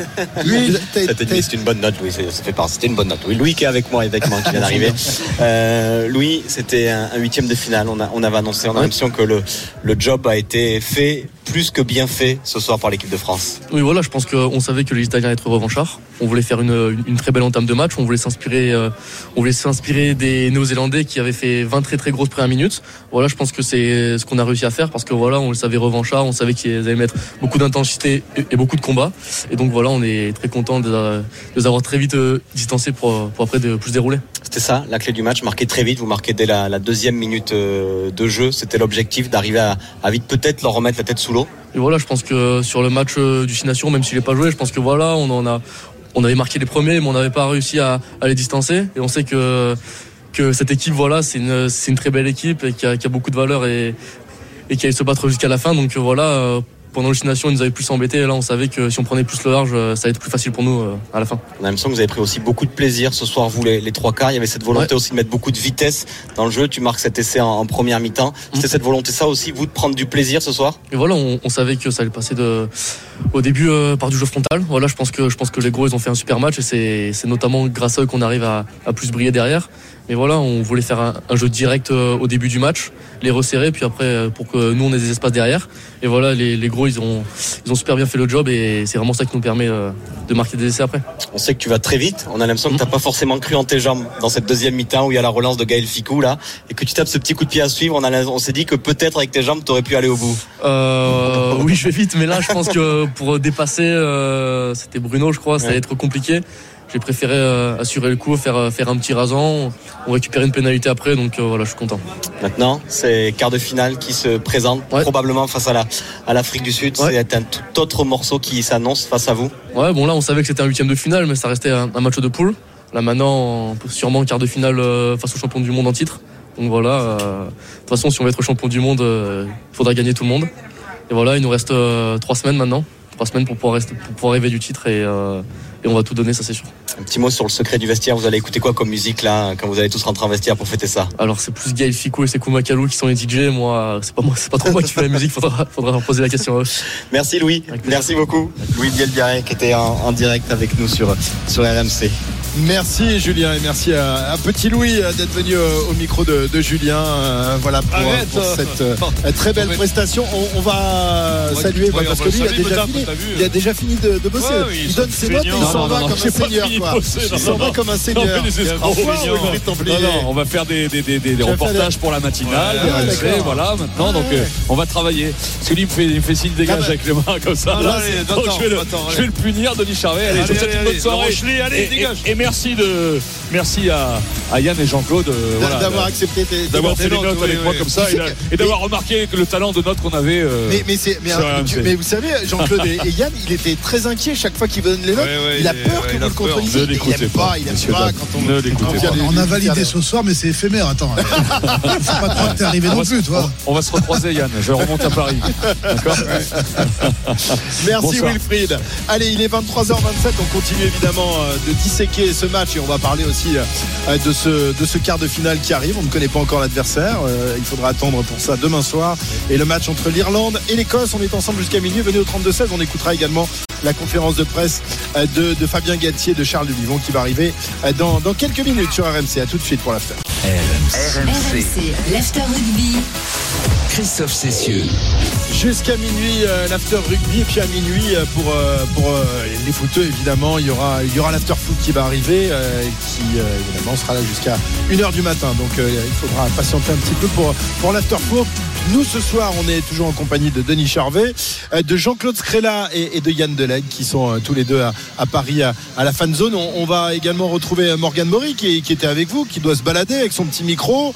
Cette t'as- c'est une bonne note, Louis. c'est- Ça fait partie. C'était une bonne note. Oui, Louis qui est avec moi, avec moi, qui vient d'arriver. Euh, Louis, c'était un, un huitième de finale. On, a, on avait annoncé, on a l'impression que le, le job a été fait plus que bien fait ce soir par l'équipe de France. Oui, voilà, je pense qu'on savait que les Italiens allaient être revanchards. On voulait faire une, une- très belle entame de match. On voulait s'inspirer, euh, on voulait s'inspirer des Néo-Zélandais qui avaient fait 20 très très grosses premières minutes. Voilà, je pense que c'est ce qu'on a réussi à faire parce que voilà, on le savait revanchards, on savait qu'ils allaient mettre beaucoup d'intensité et, beaucoup de combats. Et donc voilà, on est très content de, de les avoir très vite euh, distancés pour, pour après de plus dérouler. C'était ça, la clé du match, marquer très vite. Vous marquez dès la, deuxième minute euh, de jeu. C'était l'objectif d'arriver à, vite peut-être leur remettre la tête sous l'eau. Et voilà, je pense que sur le match euh, du Six Nations, même s'il n'est pas joué, je pense que voilà, on a, avait marqué les premiers, mais on n'avait pas réussi à, les distancer. Et on sait que cette équipe, voilà, c'est une, très belle équipe et qui a, a beaucoup de valeur et qui allait se battre jusqu'à la fin. Donc euh, voilà, pendant Nations, ils nous avaient plus embêtés. Et là, on savait que si on prenait plus le large, euh, ça allait être plus facile pour nous euh, à la fin. On a l'impression que vous avez pris aussi beaucoup de plaisir ce soir, vous les, les trois quarts. Il y avait cette volonté aussi de mettre beaucoup de vitesse dans le jeu. Tu marques cet essai en, en première mi-temps. C'était cette volonté, ça aussi, vous de prendre du plaisir ce soir? Et voilà, on, on savait que ça allait passer de, au début euh, par du jeu frontal. Voilà, je pense que je pense que les gros ils ont fait un super match et c'est c'est notamment grâce à eux qu'on arrive à, à plus briller derrière. Mais voilà, on voulait faire un, un jeu direct euh, au début du match, les resserrer, puis après euh, pour que nous on ait des espaces derrière. Et voilà, les, les gros ils ont ils ont super bien fait le job et c'est vraiment ça qui nous permet euh, de marquer des essais après. On sait que tu vas très vite. On a l'impression que t'as pas forcément cru en tes jambes dans cette deuxième mi-temps où il y a la relance de Gaël Ficou là et que tu tapes ce petit coup de pied à suivre. On, a on s'est dit que peut-être avec tes jambes t'aurais pu aller au bout. Euh, oui, je vais vite, mais là, je pense que pour dépasser, euh, c'était Bruno, je crois, ça allait être compliqué. J'ai préféré euh, assurer le coup, faire, euh, faire un petit rasant. On récupérait une pénalité après, donc euh, voilà, je suis content. Maintenant, c'est quart de finale qui se présente Ouais. probablement face à la à l'Afrique du Sud. Ouais. C'est un tout autre morceau qui s'annonce face à vous. Ouais, bon là, on savait que c'était un huitième de finale, mais ça restait un, un match de poule. Là maintenant, sûrement quart de finale face au champion du monde en titre. Donc voilà, euh, de toute façon, si on veut être champion du monde, il faudra gagner tout le monde. Et voilà, il nous reste euh, trois semaines maintenant, trois semaines pour pouvoir, rester, pour pouvoir rêver du titre et, euh, et on va tout donner, ça c'est sûr. Un petit mot sur le secret du vestiaire. Vous allez écouter quoi comme musique là quand vous allez tous rentrer en vestiaire pour fêter ça? Alors c'est plus Gaël Ficou et Sekou Makalou qui sont les DJ. Moi, c'est pas moi, c'est pas trop moi qui fais la musique. Faudra, faudra leur poser la question à eux. Merci Louis. Merci beaucoup. Louis Bielbiaré qui était en, en direct avec nous sur sur RMC. Merci Julien et merci à, à Petit Louis euh, d'être venu euh, au micro de, de Julien. euh, voilà pour, Arrête. pour cette euh, très belle prestation. On, on va saluer ouais, bah, parce que lui il a déjà fini. Il a déjà fini de, de bosser. Ouais, il donne ses notes et il s'en va comme un seigneur. Il s'en va comme un seigneur. on va faire des, reportages pour la matinale. Voilà, maintenant. Donc, on va travailler. Parce que lui, il me fait, signe dégage Ah bah. avec les mains comme ça. Ah, attends, je, vais le, punir, Denis Charvet. Allez, je vous souhaite une bonne soirée. Allez, dégage. Merci, de, merci à, à Yann et Jean-Claude euh, voilà, D'avoir de- accepté d'avoir notes. fait les notes, notes oui, avec moi oui. comme ça et, d'avoir remarqué que le talent de note qu'on avait. euh, Mais, mais, c'est, mais, Sur euh, tu- RMC. mais vous savez, Jean-Claude et, et Yann, il était très inquiet chaque fois qu'il donne les notes. Ouais, ouais, il a peur ouais, que vous le contrôliez. Il l'écoutez aime pas, il aime pas quand on Ne l'écoutez quand pas. On a validé ce soir, mais c'est éphémère. Attends, faut pas croire que t'es arrivé on, non va, plus, tu vois. on va se recroiser Yann, je remonte à Paris. D'accord Merci. Wilfried. Allez, il est 23h27. On continue évidemment euh, de disséquer ce match et on va parler aussi euh, de ce, de ce quart de finale qui arrive. On ne connaît pas encore l'adversaire. Euh, Il faudra attendre pour ça demain soir. Et le match entre l'Irlande et l'Écosse. On est ensemble jusqu'à minuit. Venez au 32-16. On écoutera également la conférence de presse euh, de, de Fabien Galtier, de Charles Duvivon qui va arriver euh, dans, dans quelques minutes sur RMC. À tout de suite pour l'after. RMC, l'after rugby. Christophe Cessieux. Jusqu'à minuit, euh, l'after rugby, et puis à minuit, euh, pour, euh, pour les footeux, évidemment, il y aura, y aura l'after foot qui va arriver, qui évidemment sera là jusqu'à 1h du matin. Donc il faudra patienter un petit peu pour, pour l'after foot. Nous, ce soir, on est toujours en compagnie de Denis Charvet, de Jean-Claude Scrella et, de Yann Delegue, qui sont tous les deux à, Paris, à, la fan zone. On, va également retrouver Morgane Maury, qui, était avec vous, qui doit se balader avec son petit micro,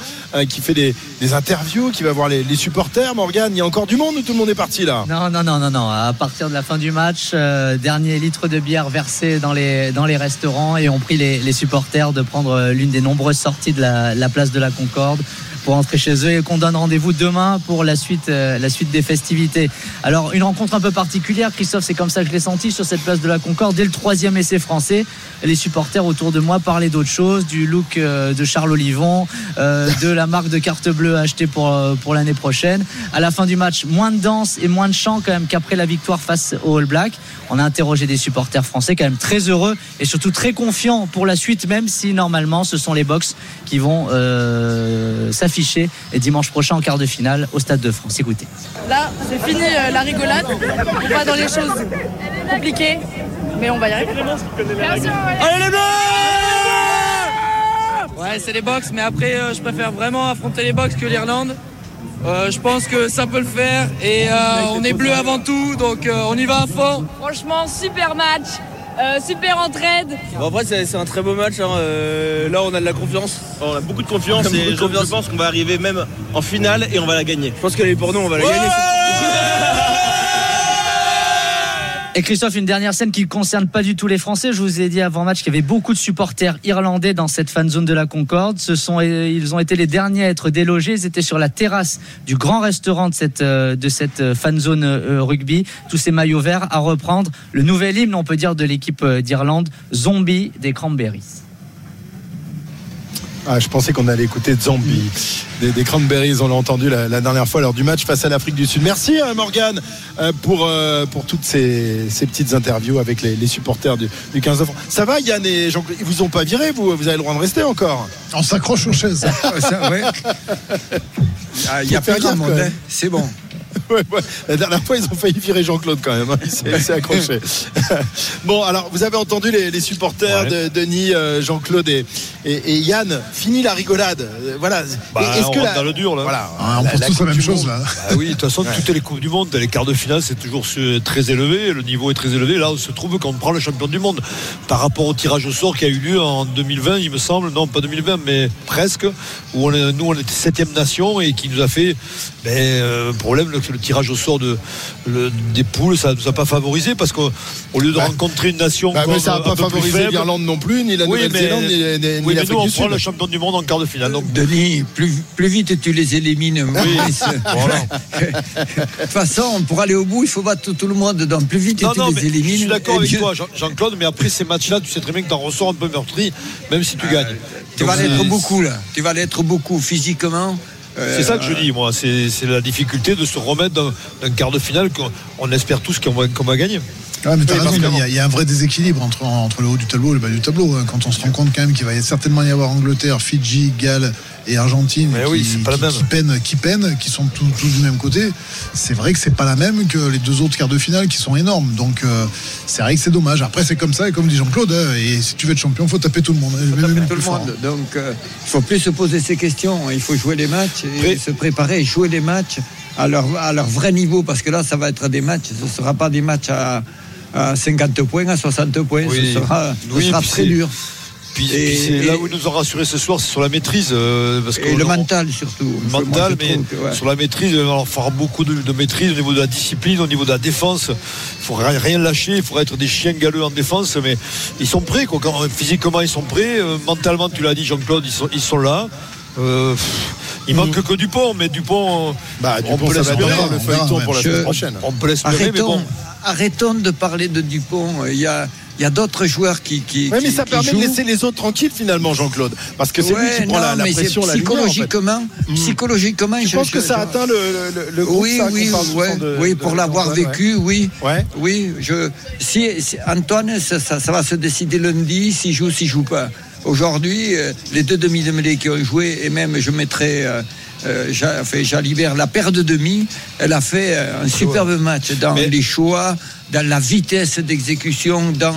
qui fait des, des interviews, qui va voir les, les supporters. Morgane, il y a encore du monde ou tout le monde est parti là Non, non, non, non, non. À partir de la fin du match, euh, dernier litre de bière versé dans les, dans les restaurants et on prie les, les supporters de prendre euh, l'une des nombreuses sorties de la place de la Concorde pour entrer chez eux et qu'on donne rendez-vous demain pour la suite, euh, la suite des festivités. Alors, une rencontre un peu particulière, Christophe, c'est comme ça que je l'ai senti sur cette place de la Concorde. Dès le troisième essai français, les supporters autour de moi parlaient d'autre chose, du look euh, de Charles Olivon, euh, de la marque de carte bleue achetée pour, pour l'année prochaine. À la fin du match, moins de danse et moins de chant quand même qu'après la victoire face aux All Blacks. On a interrogé des supporters français quand même très heureux et surtout très confiants pour la suite, même si normalement ce sont les Box qui vont s'afficher dimanche prochain en quart de finale au Stade de France. Écoutez. Là, c'est fini euh, la rigolade. On va dans les choses compliquées, mais on va y arriver. Allez les Ouais, c'est les box, mais après, euh, je préfère vraiment affronter les box que l'Irlande. Euh, je pense que ça peut le faire et euh, on est bleu avant tout, donc euh, on y va à fond. Franchement, super match, euh, super entraide. Bon, après, c'est un très beau match. hein. Euh, là, on a de la confiance. On a beaucoup de confiance Beaucoup et de je, confiance. je pense qu'on va arriver même en finale et on va la gagner. Je pense qu'elle est pour nous, on va la gagner. Et Christophe, une dernière scène qui ne concerne pas du tout les Français. Je vous ai dit avant match qu'il y avait beaucoup de supporters irlandais dans cette fan zone de la Concorde. Ce sont, euh, ils ont été les derniers à être délogés. Ils étaient sur la terrasse du grand restaurant de cette, euh, de cette euh, fan zone rugby. Tous ces maillots verts à reprendre. Le nouvel hymne, on peut dire, de l'équipe d'Irlande, Zombie des Cranberries. Ah, je pensais qu'on allait écouter Zombie des, des Cranberries. On l'a entendu la, la dernière fois lors du match face à l'Afrique du Sud. Merci euh, Morgane euh, pour, euh, pour toutes ces, ces petites interviews avec les, les supporters du, du 15 de France. Ça va Yann et Jean Ils vous ont pas viré vous Vous avez le droit de rester encore On s'accroche aux chaises. Ah, Il y a quand même. hein. c'est bon. Ouais, ouais. La dernière fois, ils ont failli virer Jean-Claude quand même. hein. Il s'est- accroché. bon, alors, vous avez entendu les, les supporters de Denis, euh, Jean-Claude et, et- et Yann. Fini la rigolade. Euh, Voilà. Bah, rentre dans le dur là. Voilà. Ah, on pense tous la même chose là. Bah oui, de toute façon, toutes les Coupes du Monde, les quarts de finale, c'est toujours très élevé. Le niveau est très élevé. Là, on se trouve qu'on prend le champion du monde. Par rapport au tirage au sort qui a eu lieu en 2020, il me semble, non pas 2020, mais presque, où on est- nous, on était septième nation et qui nous a fait ben, euh, problème. Le, le tirage au sort de, le- des poules, ça ne nous a pas favorisé parce qu'au au lieu de rencontrer une nation Bah, comme ça n'a pas favorisé l'Irlande non plus, ni la Oui, Nouvelle-Zélande, mais- ni, ni- ni oui, mais l'Afrique nous, on prend le champion du monde en quart de finale. Donc, Denis, plus, plus vite tu les élimines, Maurice. De toute façon, pour aller au bout, il faut battre tout le monde. Donc plus vite Non, tu non, les élimines. je suis d'accord avec toi, Jean- Jean-Claude, mais après ces matchs-là, tu sais très bien que tu en ressors un peu meurtri, même si tu gagnes. Tu vas l'être beaucoup là. Tu vas l'être beaucoup physiquement. C'est ça que je dis, moi. C'est la difficulté de se remettre d'un quart de finale qu'on on espère tous qu'on va, gagner. Mais Oui, raison, il y, a- il y a un vrai déséquilibre entre, entre le haut du tableau et le bas du tableau. hein. Quand on se rend compte quand même qu'il va y- certainement y avoir Angleterre, Fidji, Galles et Argentine Mais qui, oui, c'est pas la qui- même. qui peinent, qui peinent, qui sont tous, tous du même côté, c'est vrai que c'est pas la même que les deux autres quarts de finale qui sont énormes. Donc euh, c'est vrai que c'est dommage. Après c'est comme ça et comme dit Jean-Claude, hein, et si tu veux être champion, faut taper tout le monde. même les tout le monde. Donc, euh, il faut plus se poser ces questions. Il faut jouer les matchs et se préparer et jouer les matchs à leur, à leur vrai niveau. Parce que là, ça va être des matchs. Ce ne sera pas des matchs à, à 50 points, à 60 points. Oui. Ce sera, ce très dur. Puis, Et- puis c'est et- là où ils nous ont rassuré ce soir, c'est sur la maîtrise. euh, parce Et le mental surtout. le mental, mais trouve que, ouais. sur la maîtrise, il va falloir faire beaucoup de, de maîtrise au niveau de la discipline, au niveau de la défense. Il faut rien, rien lâcher, il faudra être des chiens galeux en défense, mais ils sont prêts. Quoi. Quand- physiquement, ils sont prêts. Euh, mentalement, tu l'as dit, Jean-Claude, ils sont, ils sont là. Euh, pff, il manque que Dupont, mais Dupont, Bah, on peut l'espérer. vraiment le feuilleton pour la Je- semaine prochaine. On peut l'espérer, mais Arrêtons, bon. arrêtons de parler de Dupont. Il y a, il y a d'autres joueurs qui, qui, Oui, mais ça qui permet de laisser les autres tranquilles finalement, Jean-Claude. Parce que c'est lui Ouais, qui prend non, la, la psychologiquement, psychologiquement, Tu je- penses que ça atteint le, le, groupe oui, ça, oui, ouais, de- oui, pour l'avoir vécu, oui. Ouais. Oui, je, si, si- Antoine, ça, ça- ça va se décider lundi, s'il joue, s'il joue pas. Aujourd'hui, euh, les deux demi-mêlées qui ont joué, et même je mettrais euh, euh, Jalibert, la paire de demi, elle a fait euh, un superbe match dans les choix, dans la vitesse d'exécution, dans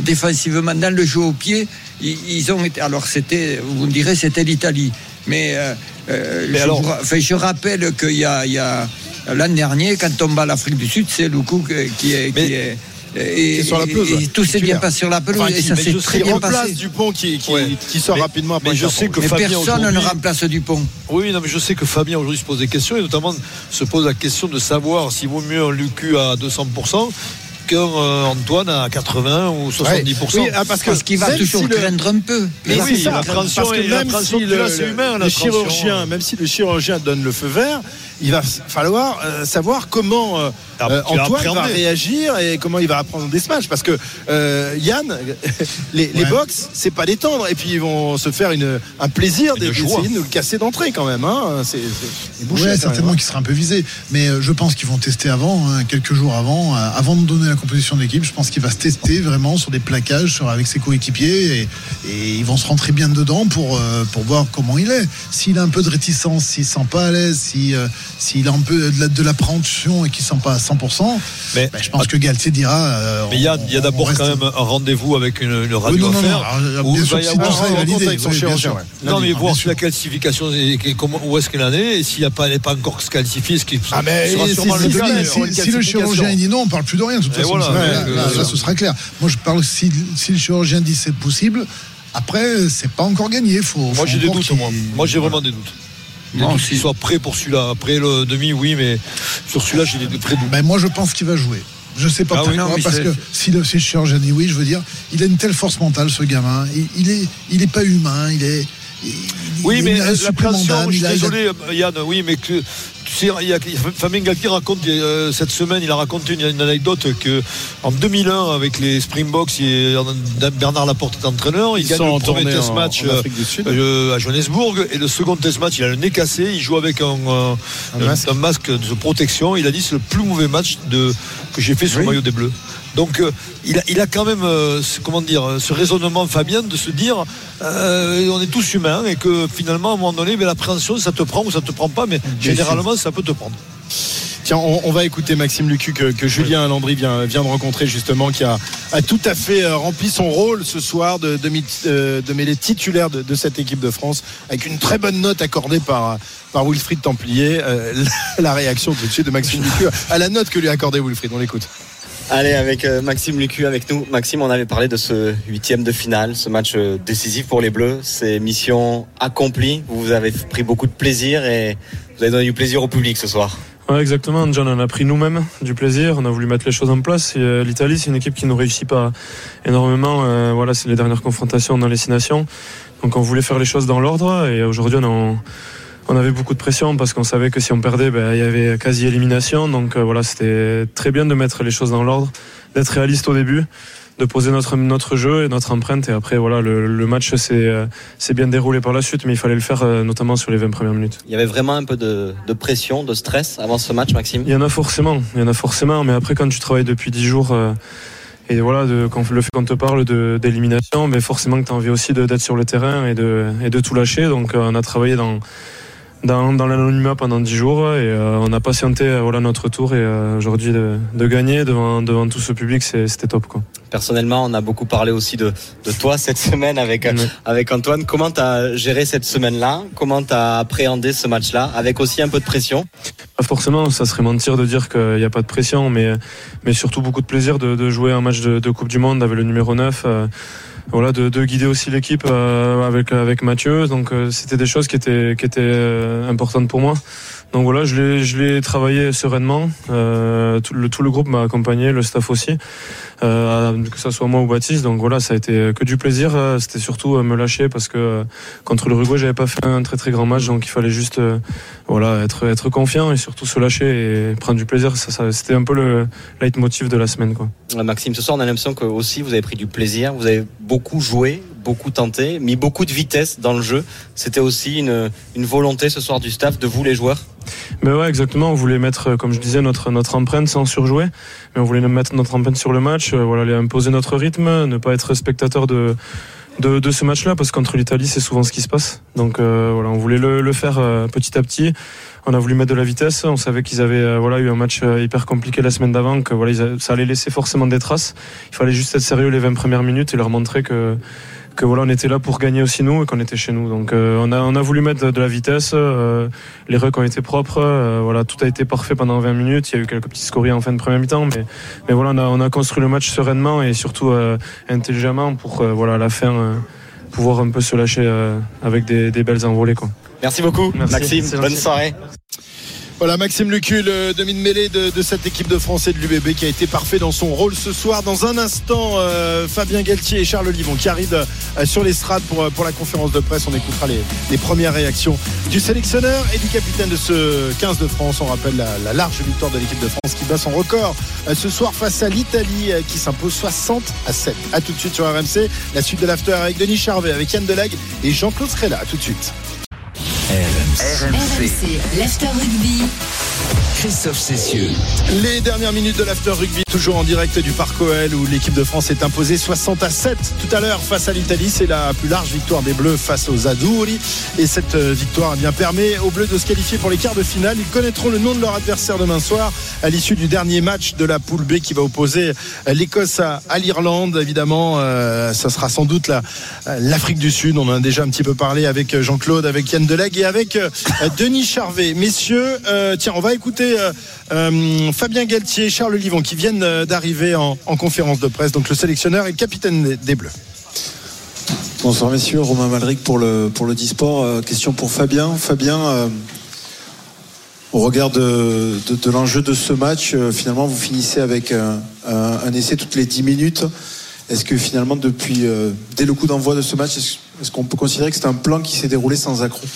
défensivement, dans le jeu au pied. Ils, ils ont été. Alors c'était, vous me direz, c'était l'Italie, mais, euh, euh, Mais je, alors- vous je rappelle qu'il y a, il y a l'an dernier, quand on bat l'Afrique du Sud, c'est qui est. Qui est et, sur la pelouse, et- tout s'est bien passé sur la pelouse Enfin, et qui- ça s'est très bien remplace passé. Dupont qui, qui, Ouais. qui sort Mais- rapidement après mais un je carton sais que rouge. Mais Fabien personne ne remplace Dupont. Oui, non, mais je sais que Fabien aujourd'hui se pose des questions et notamment se pose la question de savoir s'il vaut mieux un Lucu à 200% qu'un euh, Antoine à 80 ou 70%. Oui, ah, parce que Parce qu'il va toujours si le- craindre un peu. Mais oui, c'est ça, l'appréhension parce que et même si le, c'est humain, le chirurgien, même si le chirurgien donne le feu vert, il va falloir euh, savoir comment euh, Ah, euh, Antoine va réagir et comment il va apprendre des smash. Parce que euh, Yann, les, les Ouais. box, c'est pas détendre. Et puis ils vont se faire une, un plaisir d'essayer de nous le casser d'entrée quand même. Hein. C'est bouché, Ouais, certainement hein. qu'il sera un peu visé. Mais je pense qu'ils vont tester avant, hein, quelques jours avant, euh, avant de donner la composition d'équipe. Je pense qu'il va se tester vraiment sur des plaquages sur, avec ses coéquipiers et, et ils vont se rentrer bien dedans pour, euh, pour voir comment il est. S'il a un peu de réticence, s'il sent pas à l'aise, si, euh, s'il a un peu de, la- de l'appréhension et qu'il sent pas à 100%, Mais- bah, je pense que Galtier dira. euh, Mais il y a, d'abord reste- quand même un rendez-vous avec une, une Oui, radio non, non, à faire. alors, où bien il sûr, va y si avoir- tout ça est rencontre validé. avec son oui, chirurgien. Non, mais voir si sûr. la classification, est- est- comment- où est-ce qu'elle en est, et s'il n'y a pas, elle n'est pas encore qualifiée, ce qui Ah, mais sera si- sûrement si- le si- cas. si- le chirurgien il dit non, on parle plus de rien. De toute Et façon, voilà, là, euh, là, ce sera clair. Moi, je parle si, si le chirurgien dit c'est possible. Après, c'est pas encore gagné. Faut, Moi faut j'ai des doutes, moi. Moi j'ai vraiment des doutes. Aussi. qu'il soit prêt pour celui-là. Après le demi, oui, mais sur celui-là, j'ai des vrais doutes. Ben, moi, je pense qu'il va jouer. Je sais pas Ah oui, pourquoi, non, parce que si le, si le chirurgien dit oui, je veux dire, il a une telle force mentale, ce gamin. Il, il est, il est pas humain. Il est. Oui, mais la pression, d'âme, je suis désolé, Yann, oui, mais que. Tu sais, il y a, Fabien Galtier raconte euh, cette semaine, il a raconté une, une anecdote que en 2001 avec les Springboks, il- Bernard Laporte est entraîneur, il Ils gagne le premier test en- match en euh, euh, à Johannesburg et le second test match, il a le nez cassé, il joue avec un, euh, masque. un masque de protection. Il a dit c'est le plus mauvais match de, que j'ai fait sur le maillot des Bleus. Donc euh, il, a, il a quand même euh, ce, comment dire, ce raisonnement Fabien de se dire euh, on est tous humains et que finalement à un moment donné ben, l'appréhension ça te prend ou ça te prend pas mais généralement ça peut te prendre. Tiens, on, on va écouter Maxime Lucu que, que Julien Landry vient, vient de rencontrer justement, qui a, a tout à fait euh, rempli son rôle ce soir de, de, euh, de mêler titulaire de, de cette équipe de France, avec une très bonne note accordée par, par Wilfried Templier. Euh, la, la réaction tout de suite de Maxime Lucu à la note que lui a accordée Wilfried. On l'écoute. Allez, avec euh, Maxime Lucu avec nous. Maxime, on avait parlé de ce huitième de finale, ce match euh, décisif pour les Bleus. C'est mission accomplie. Vous avez pris beaucoup de plaisir et vous avez donné du plaisir au public ce soir. Ouais, exactement. John, on a pris nous-mêmes du plaisir. On a voulu mettre les choses en place. Euh, L'Italie, c'est une équipe qui ne réussit pas énormément. Voilà, c'est les dernières confrontations dans les six nations. Donc, on voulait faire les choses dans l'ordre. Et aujourd'hui, on, on avait beaucoup de pression parce qu'on savait que si on perdait, ben, il y avait quasi élimination. Donc, euh, voilà, c'était très bien de mettre les choses dans l'ordre, d'être réaliste au début. de poser notre, notre jeu et notre empreinte. Et après, voilà, le, le match s'est euh, bien déroulé par la suite, mais il fallait le faire euh, notamment sur les 20 premières minutes. Il y avait vraiment un peu de, de pression, de stress avant ce match, Maxime? Il y en a forcément, il y en a forcément, mais après, quand tu travailles depuis 10 jours. euh, et voilà, de, quand, le fait qu'on te parle d'élimination, mais forcément que tu as envie aussi d'être sur le terrain et de, et de tout lâcher. Donc on a travaillé dans, dans, dans l'anonymat pendant 10 jours et euh, on a patienté euh, voilà, notre tour. Et euh, aujourd'hui, de, de gagner devant, devant tout ce public, c'était top. Quoi. Personnellement, on a beaucoup parlé aussi de, de toi cette semaine avec, avec Antoine. Comment tu as géré cette semaine-là? Comment tu as appréhendé ce match-là? Avec aussi un peu de pression? Pas forcément, ça serait mentir de dire qu'il n'y a pas de pression, mais, mais surtout beaucoup de plaisir de, de jouer un match de, de Coupe du Monde avec le numéro 9. euh, voilà, de, de guider aussi l'équipe euh, avec, avec Mathieu. Donc euh, c'était des choses qui étaient, qui étaient euh, importantes pour moi. Donc voilà, je l'ai, travaillé sereinement. Euh, tout, le, groupe m'a accompagné, le staff aussi, euh, que ce soit moi ou Baptiste. Donc voilà, ça a été que du plaisir. Euh, C'était surtout me lâcher parce que contre l'Uruguay, j'avais pas fait un très très grand match, donc il fallait juste voilà être être confiant et surtout se lâcher et prendre du plaisir. Ça, ça- c'était un peu le leitmotiv de la semaine, quoi. Maxime, ce soir, on a l'impression que aussi vous avez pris du plaisir. Vous avez beaucoup joué, beaucoup tenté, mis beaucoup de vitesse dans le jeu. C'était aussi une, une volonté ce soir du staff, de vous les joueurs Mais ouais, exactement. On voulait mettre, euh, comme je disais, notre, notre empreinte sans surjouer. Mais on voulait mettre notre empreinte sur le match, euh, voilà, aller imposer notre rythme, ne pas être spectateur de, de, ce match-là, parce que contre l'Italie, c'est souvent ce qui se passe. Donc euh, voilà, on voulait le, faire petit à petit. On a voulu mettre de la vitesse. On savait qu'ils avaient voilà, eu un match hyper compliqué la semaine d'avant, que voilà, ça allait laisser forcément des traces. Il fallait juste être sérieux les 20 premières minutes et leur montrer que que voilà, on était là pour gagner aussi nous et qu'on était chez nous. Donc euh, on, a, on a voulu mettre de, la vitesse, euh, les rucks ont été propres, euh, voilà, tout a été parfait pendant 20 minutes. Il y a eu quelques petits scories en fin de première mi-temps, mais, mais voilà, on a, on a construit le match sereinement et surtout euh, intelligemment pour euh, voilà, à la fin euh, pouvoir un peu se lâcher euh, avec des, des belles envolées. Quoi. Merci beaucoup, Merci, Maxime. Bonne soirée. Voilà Maxime Lucu, le demi-mêlée de, de cette équipe de France et de l'UBB qui a été parfait dans son rôle ce soir. Dans un instant, euh, Fabien Galtier et Charles Livon qui arrivent euh, sur l'estrade pour, euh, pour la conférence de presse. On écoutera les, premières réactions du sélectionneur et du capitaine de ce 15 de France. On rappelle la, la large victoire de l'équipe de France qui bat son record ce soir face à l'Italie qui s'impose 60 à 7. A tout de suite sur RMC. La suite de l'after avec Denis Charvet, avec Yann Delag et Jean-Claude Scrella. A tout de suite. RMC. l'after rugby. Christophe Cessieux. Les dernières minutes de l'After Rugby, toujours en direct du Parc OL où l'équipe de France est imposée 60 à 7 tout à l'heure face à l'Italie. C'est la plus large victoire des Bleus face aux Azzurri. Et cette euh, victoire eh bien, permet aux Bleus de se qualifier pour les quarts de finale. Ils connaîtront le nom de leur adversaire demain soir à l'issue du dernier match de la poule B qui va opposer euh, l'Écosse à, l'Irlande. Évidemment, euh, ça sera sans doute euh, l'Afrique du Sud. On en a déjà un petit peu parlé avec Jean-Claude, avec Yann Deleg et avec Denis Charvet. Messieurs, tiens, on va écouter euh, euh, Fabien Galtier, Charles Livon qui viennent euh, d'arriver en, en conférence de presse. Donc le sélectionneur et capitaine des- Bleus. Bonsoir messieurs, Romain Malric pour le, pour le Disport. Euh, question pour Fabien. Fabien, euh, au regard de, l'enjeu de ce match, finalement vous finissez avec un, essai toutes les 10 minutes. Est-ce que finalement depuis, dès le coup d'envoi de ce match, est-ce est-ce qu'on peut considérer que c'est un plan qui s'est déroulé sans accroc?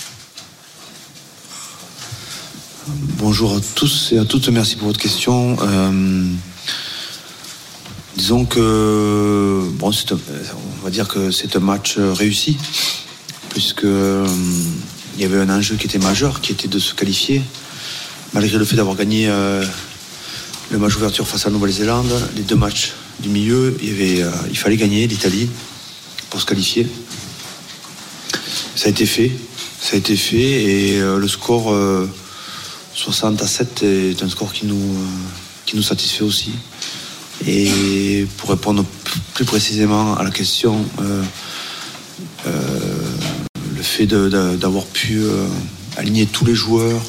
Bonjour à tous et à toutes, merci pour votre question. Euh, disons que bon, c'est un- on va dire que c'est un match euh, réussi, puisque euh, il y avait un enjeu qui était majeur, qui était de se qualifier, malgré le fait d'avoir gagné le match ouverture face à la Nouvelle-Zélande, les deux matchs du milieu, il, il fallait gagner l'Italie pour se qualifier. Ça a été fait, ça a été fait et le score 60 à 7 est un score qui nous, euh, qui nous satisfait aussi. Et pour répondre plus précisément à la question, euh, euh, le fait d'avoir pu aligner tous les joueurs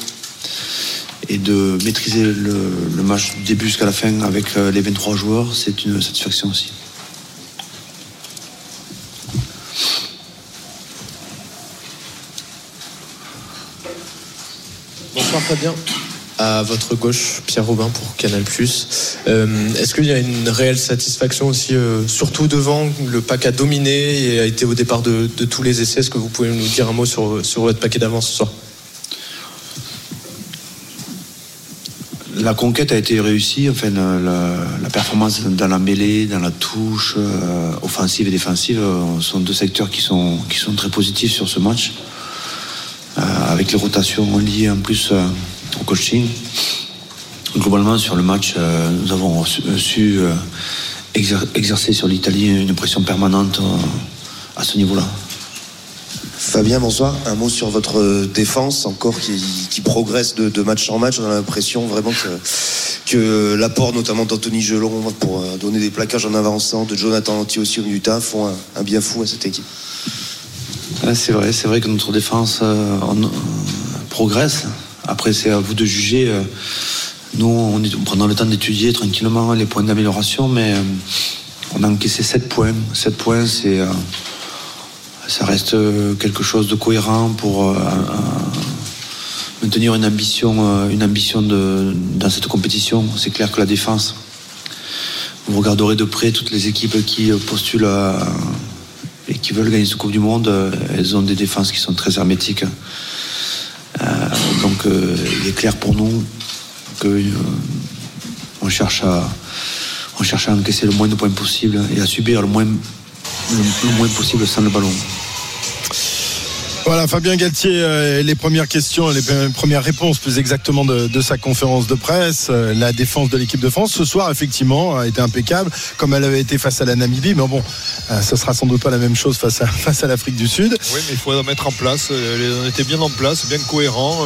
et de maîtriser le, match du début jusqu'à la fin avec les 23 joueurs, c'est une satisfaction aussi. Bonsoir Fabien. À votre gauche, Pierre Robin pour Canal+. Euh, Est-ce qu'il y a une réelle satisfaction aussi, euh, surtout devant le pack a dominé et a été au départ de, tous les essais? Est-ce que vous pouvez nous dire un mot sur, votre paquet d'avance ce soir? La conquête a été réussie. Enfin, la, performance dans la mêlée, dans la touche, euh, offensive et défensive, sont deux secteurs qui sont très positifs sur ce match. Euh, avec les rotations liées en plus euh, au coaching. Globalement, sur le match, euh, nous avons su, su, exer- exercer sur l'Italie une pression permanente à ce niveau-là. Fabien, bonsoir. Un mot sur votre défense, encore qui, progresse de, match en match. On a l'impression vraiment que, l'apport notamment d'Anthony Gelon pour donner des plaquages en avançant, de Jonathan Anti aussi au terrain, font un bien fou à cette équipe. C'est vrai, c'est vrai que notre défense euh, euh, progresse. Après, c'est à vous de juger. euh, nous, on, est, le temps d'étudier tranquillement les points d'amélioration, mais on a encaissé 7 points. 7 points, c'est, ça reste quelque chose de cohérent pour maintenir une ambition, une ambition dans cette compétition. C'est clair que la défense, vous regarderez de près toutes les équipes qui postulent à, et qui veulent gagner ce Coupe du Monde, euh, elles ont des défenses qui sont très hermétiques. Euh, donc euh, il est clair pour nous que on cherche à on cherche à encaisser le moins de points possible et à subir le moins le moins possible sans le ballon. Voilà, Fabien Galtier, euh, les premières questions, les pre- premières réponses plus exactement de, de sa conférence de presse. Euh, la défense de l'équipe de France ce soir, effectivement, a été impeccable, comme elle avait été face à la Namibie. Mais bon, euh, ce sera sans doute pas la même chose face à, face à l'Afrique du Sud. Oui, mais il faut la mettre en place. Euh, On était bien en place, bien cohérent.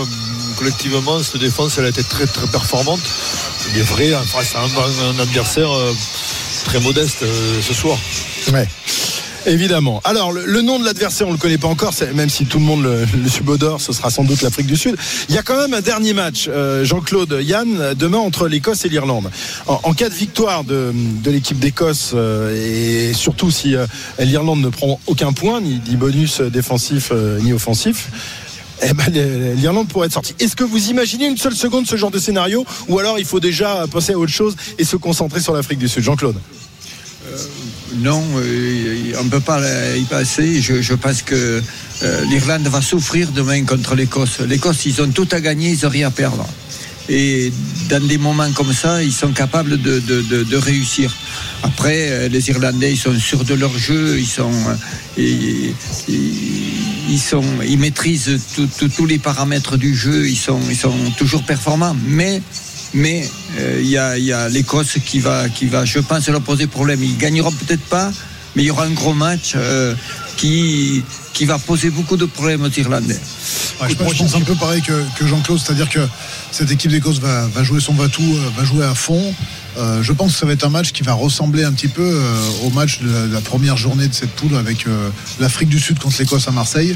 Collectivement, cette défense, elle a été très très performante. Il est vrai, en face à un, un adversaire très modeste ce soir. Ouais. Évidemment. Alors, le, nom de l'adversaire, on le connaît pas encore, même si tout le monde le, subodore, ce sera sans doute l'Afrique du Sud. Il y a quand même un dernier match, euh, Jean-Claude Yann, demain entre l'Écosse et l'Irlande. En, cas de victoire de, l'équipe d'Écosse, euh, et surtout si euh, l'Irlande ne prend aucun point, ni, ni bonus défensif, ni offensif, eh ben, l'Irlande pourrait être sortie. Est-ce que vous imaginez une seule seconde ce genre de scénario ou alors il faut déjà passer à autre chose et se concentrer sur l'Afrique du Sud? Jean-Claude Non, euh, on ne peut pas y passer. Je, pense que euh, l'Irlande va souffrir demain contre l'Écosse. L'Écosse, ils ont tout à gagner, ils n'ont rien à perdre. Et dans des moments comme ça, ils sont capables de, de- de- réussir. Après, euh, les Irlandais, ils sont sûrs de leur jeu, ils sont, ils, ils- sont, ils maîtrisent tous les paramètres du jeu, ils sont, ils sont toujours performants. Mais mais euh, il y a, il y a l'Écosse qui va, qui va, je pense, leur poser problème. Ils gagneront peut-être pas, mais il y aura un gros match euh, qui, qui va poser beaucoup de problèmes aux Irlandais. Ouais, je, pense, je pense un peu pareil que, que Jean-Claude, c'est-à-dire que cette équipe d'Écosse va, va jouer son va-tout, euh, va jouer à fond. Euh, je pense que ça va être un match qui va ressembler un petit peu euh, au match de la, de la première journée de cette poule avec euh, l'Afrique du Sud contre l'Écosse à Marseille,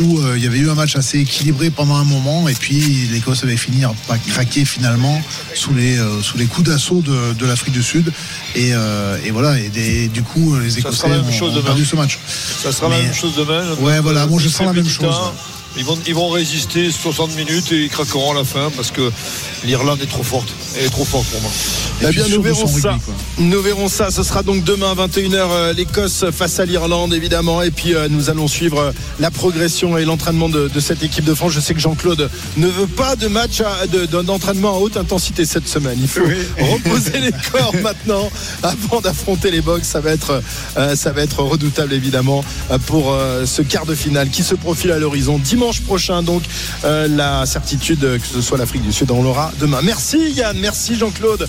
où euh, il y avait eu un match assez équilibré pendant un moment, et puis l'Écosse avait fini par craquer finalement sous les, euh, sous les coups d'assaut de, de l'Afrique du Sud. Et, euh, et voilà, et des- du coup, les Écossais ont- perdu ce match. Ça sera la même chose demain. Ouais, voilà, moi, je sens la même chose. Ils vont, ils vont résister 60 minutes et ils craqueront à la fin parce que l'Irlande est trop forte. Elle est trop forte pour moi. Eh bien, nous verrons ça. Nous verrons ça. Ce sera donc demain 21h euh, l'Écosse face à l'Irlande, évidemment. Et puis euh, nous allons suivre euh, la progression et l'entraînement de, de cette équipe de France. Je sais que Jean-Claude ne veut pas de match de- d'entraînement à haute intensité cette semaine. Il faut reposer les corps maintenant avant d'affronter les box. Ça va être, ça va être redoutable évidemment pour ce quart de finale qui se profile à l'horizon dimanche prochain. Donc la certitude que ce soit l'Afrique du Sud, on l'aura demain. Merci Yann, merci Jean-Claude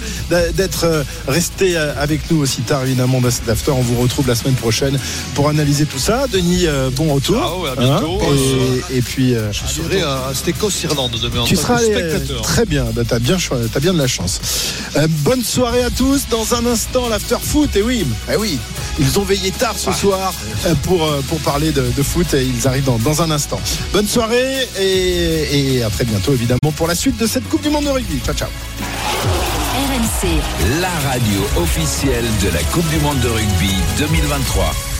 d'être euh, resté euh, avec nous aussi tard évidemment dans cet after. On vous retrouve la semaine prochaine pour analyser tout ça. Denis, euh, bon retour. Ah ouais, à bientôt. et, et puis euh, Je serai à, Écosse-Irlande demain tu seras spectateur. très bien, bah, t'as bien, bien de la chance. Euh, bonne soirée à tous. Dans un instant, l'after foot. Et oui, eh oui, ils ont veillé tard ce soir euh, pour euh, pour parler de, de foot et ils arrivent dans, dans un instant. Bonne soirée et, et à très bientôt évidemment pour la suite de cette Coupe du Monde de rugby. Ciao ciao. RMC, la radio officielle de la Coupe du Monde de rugby 2023.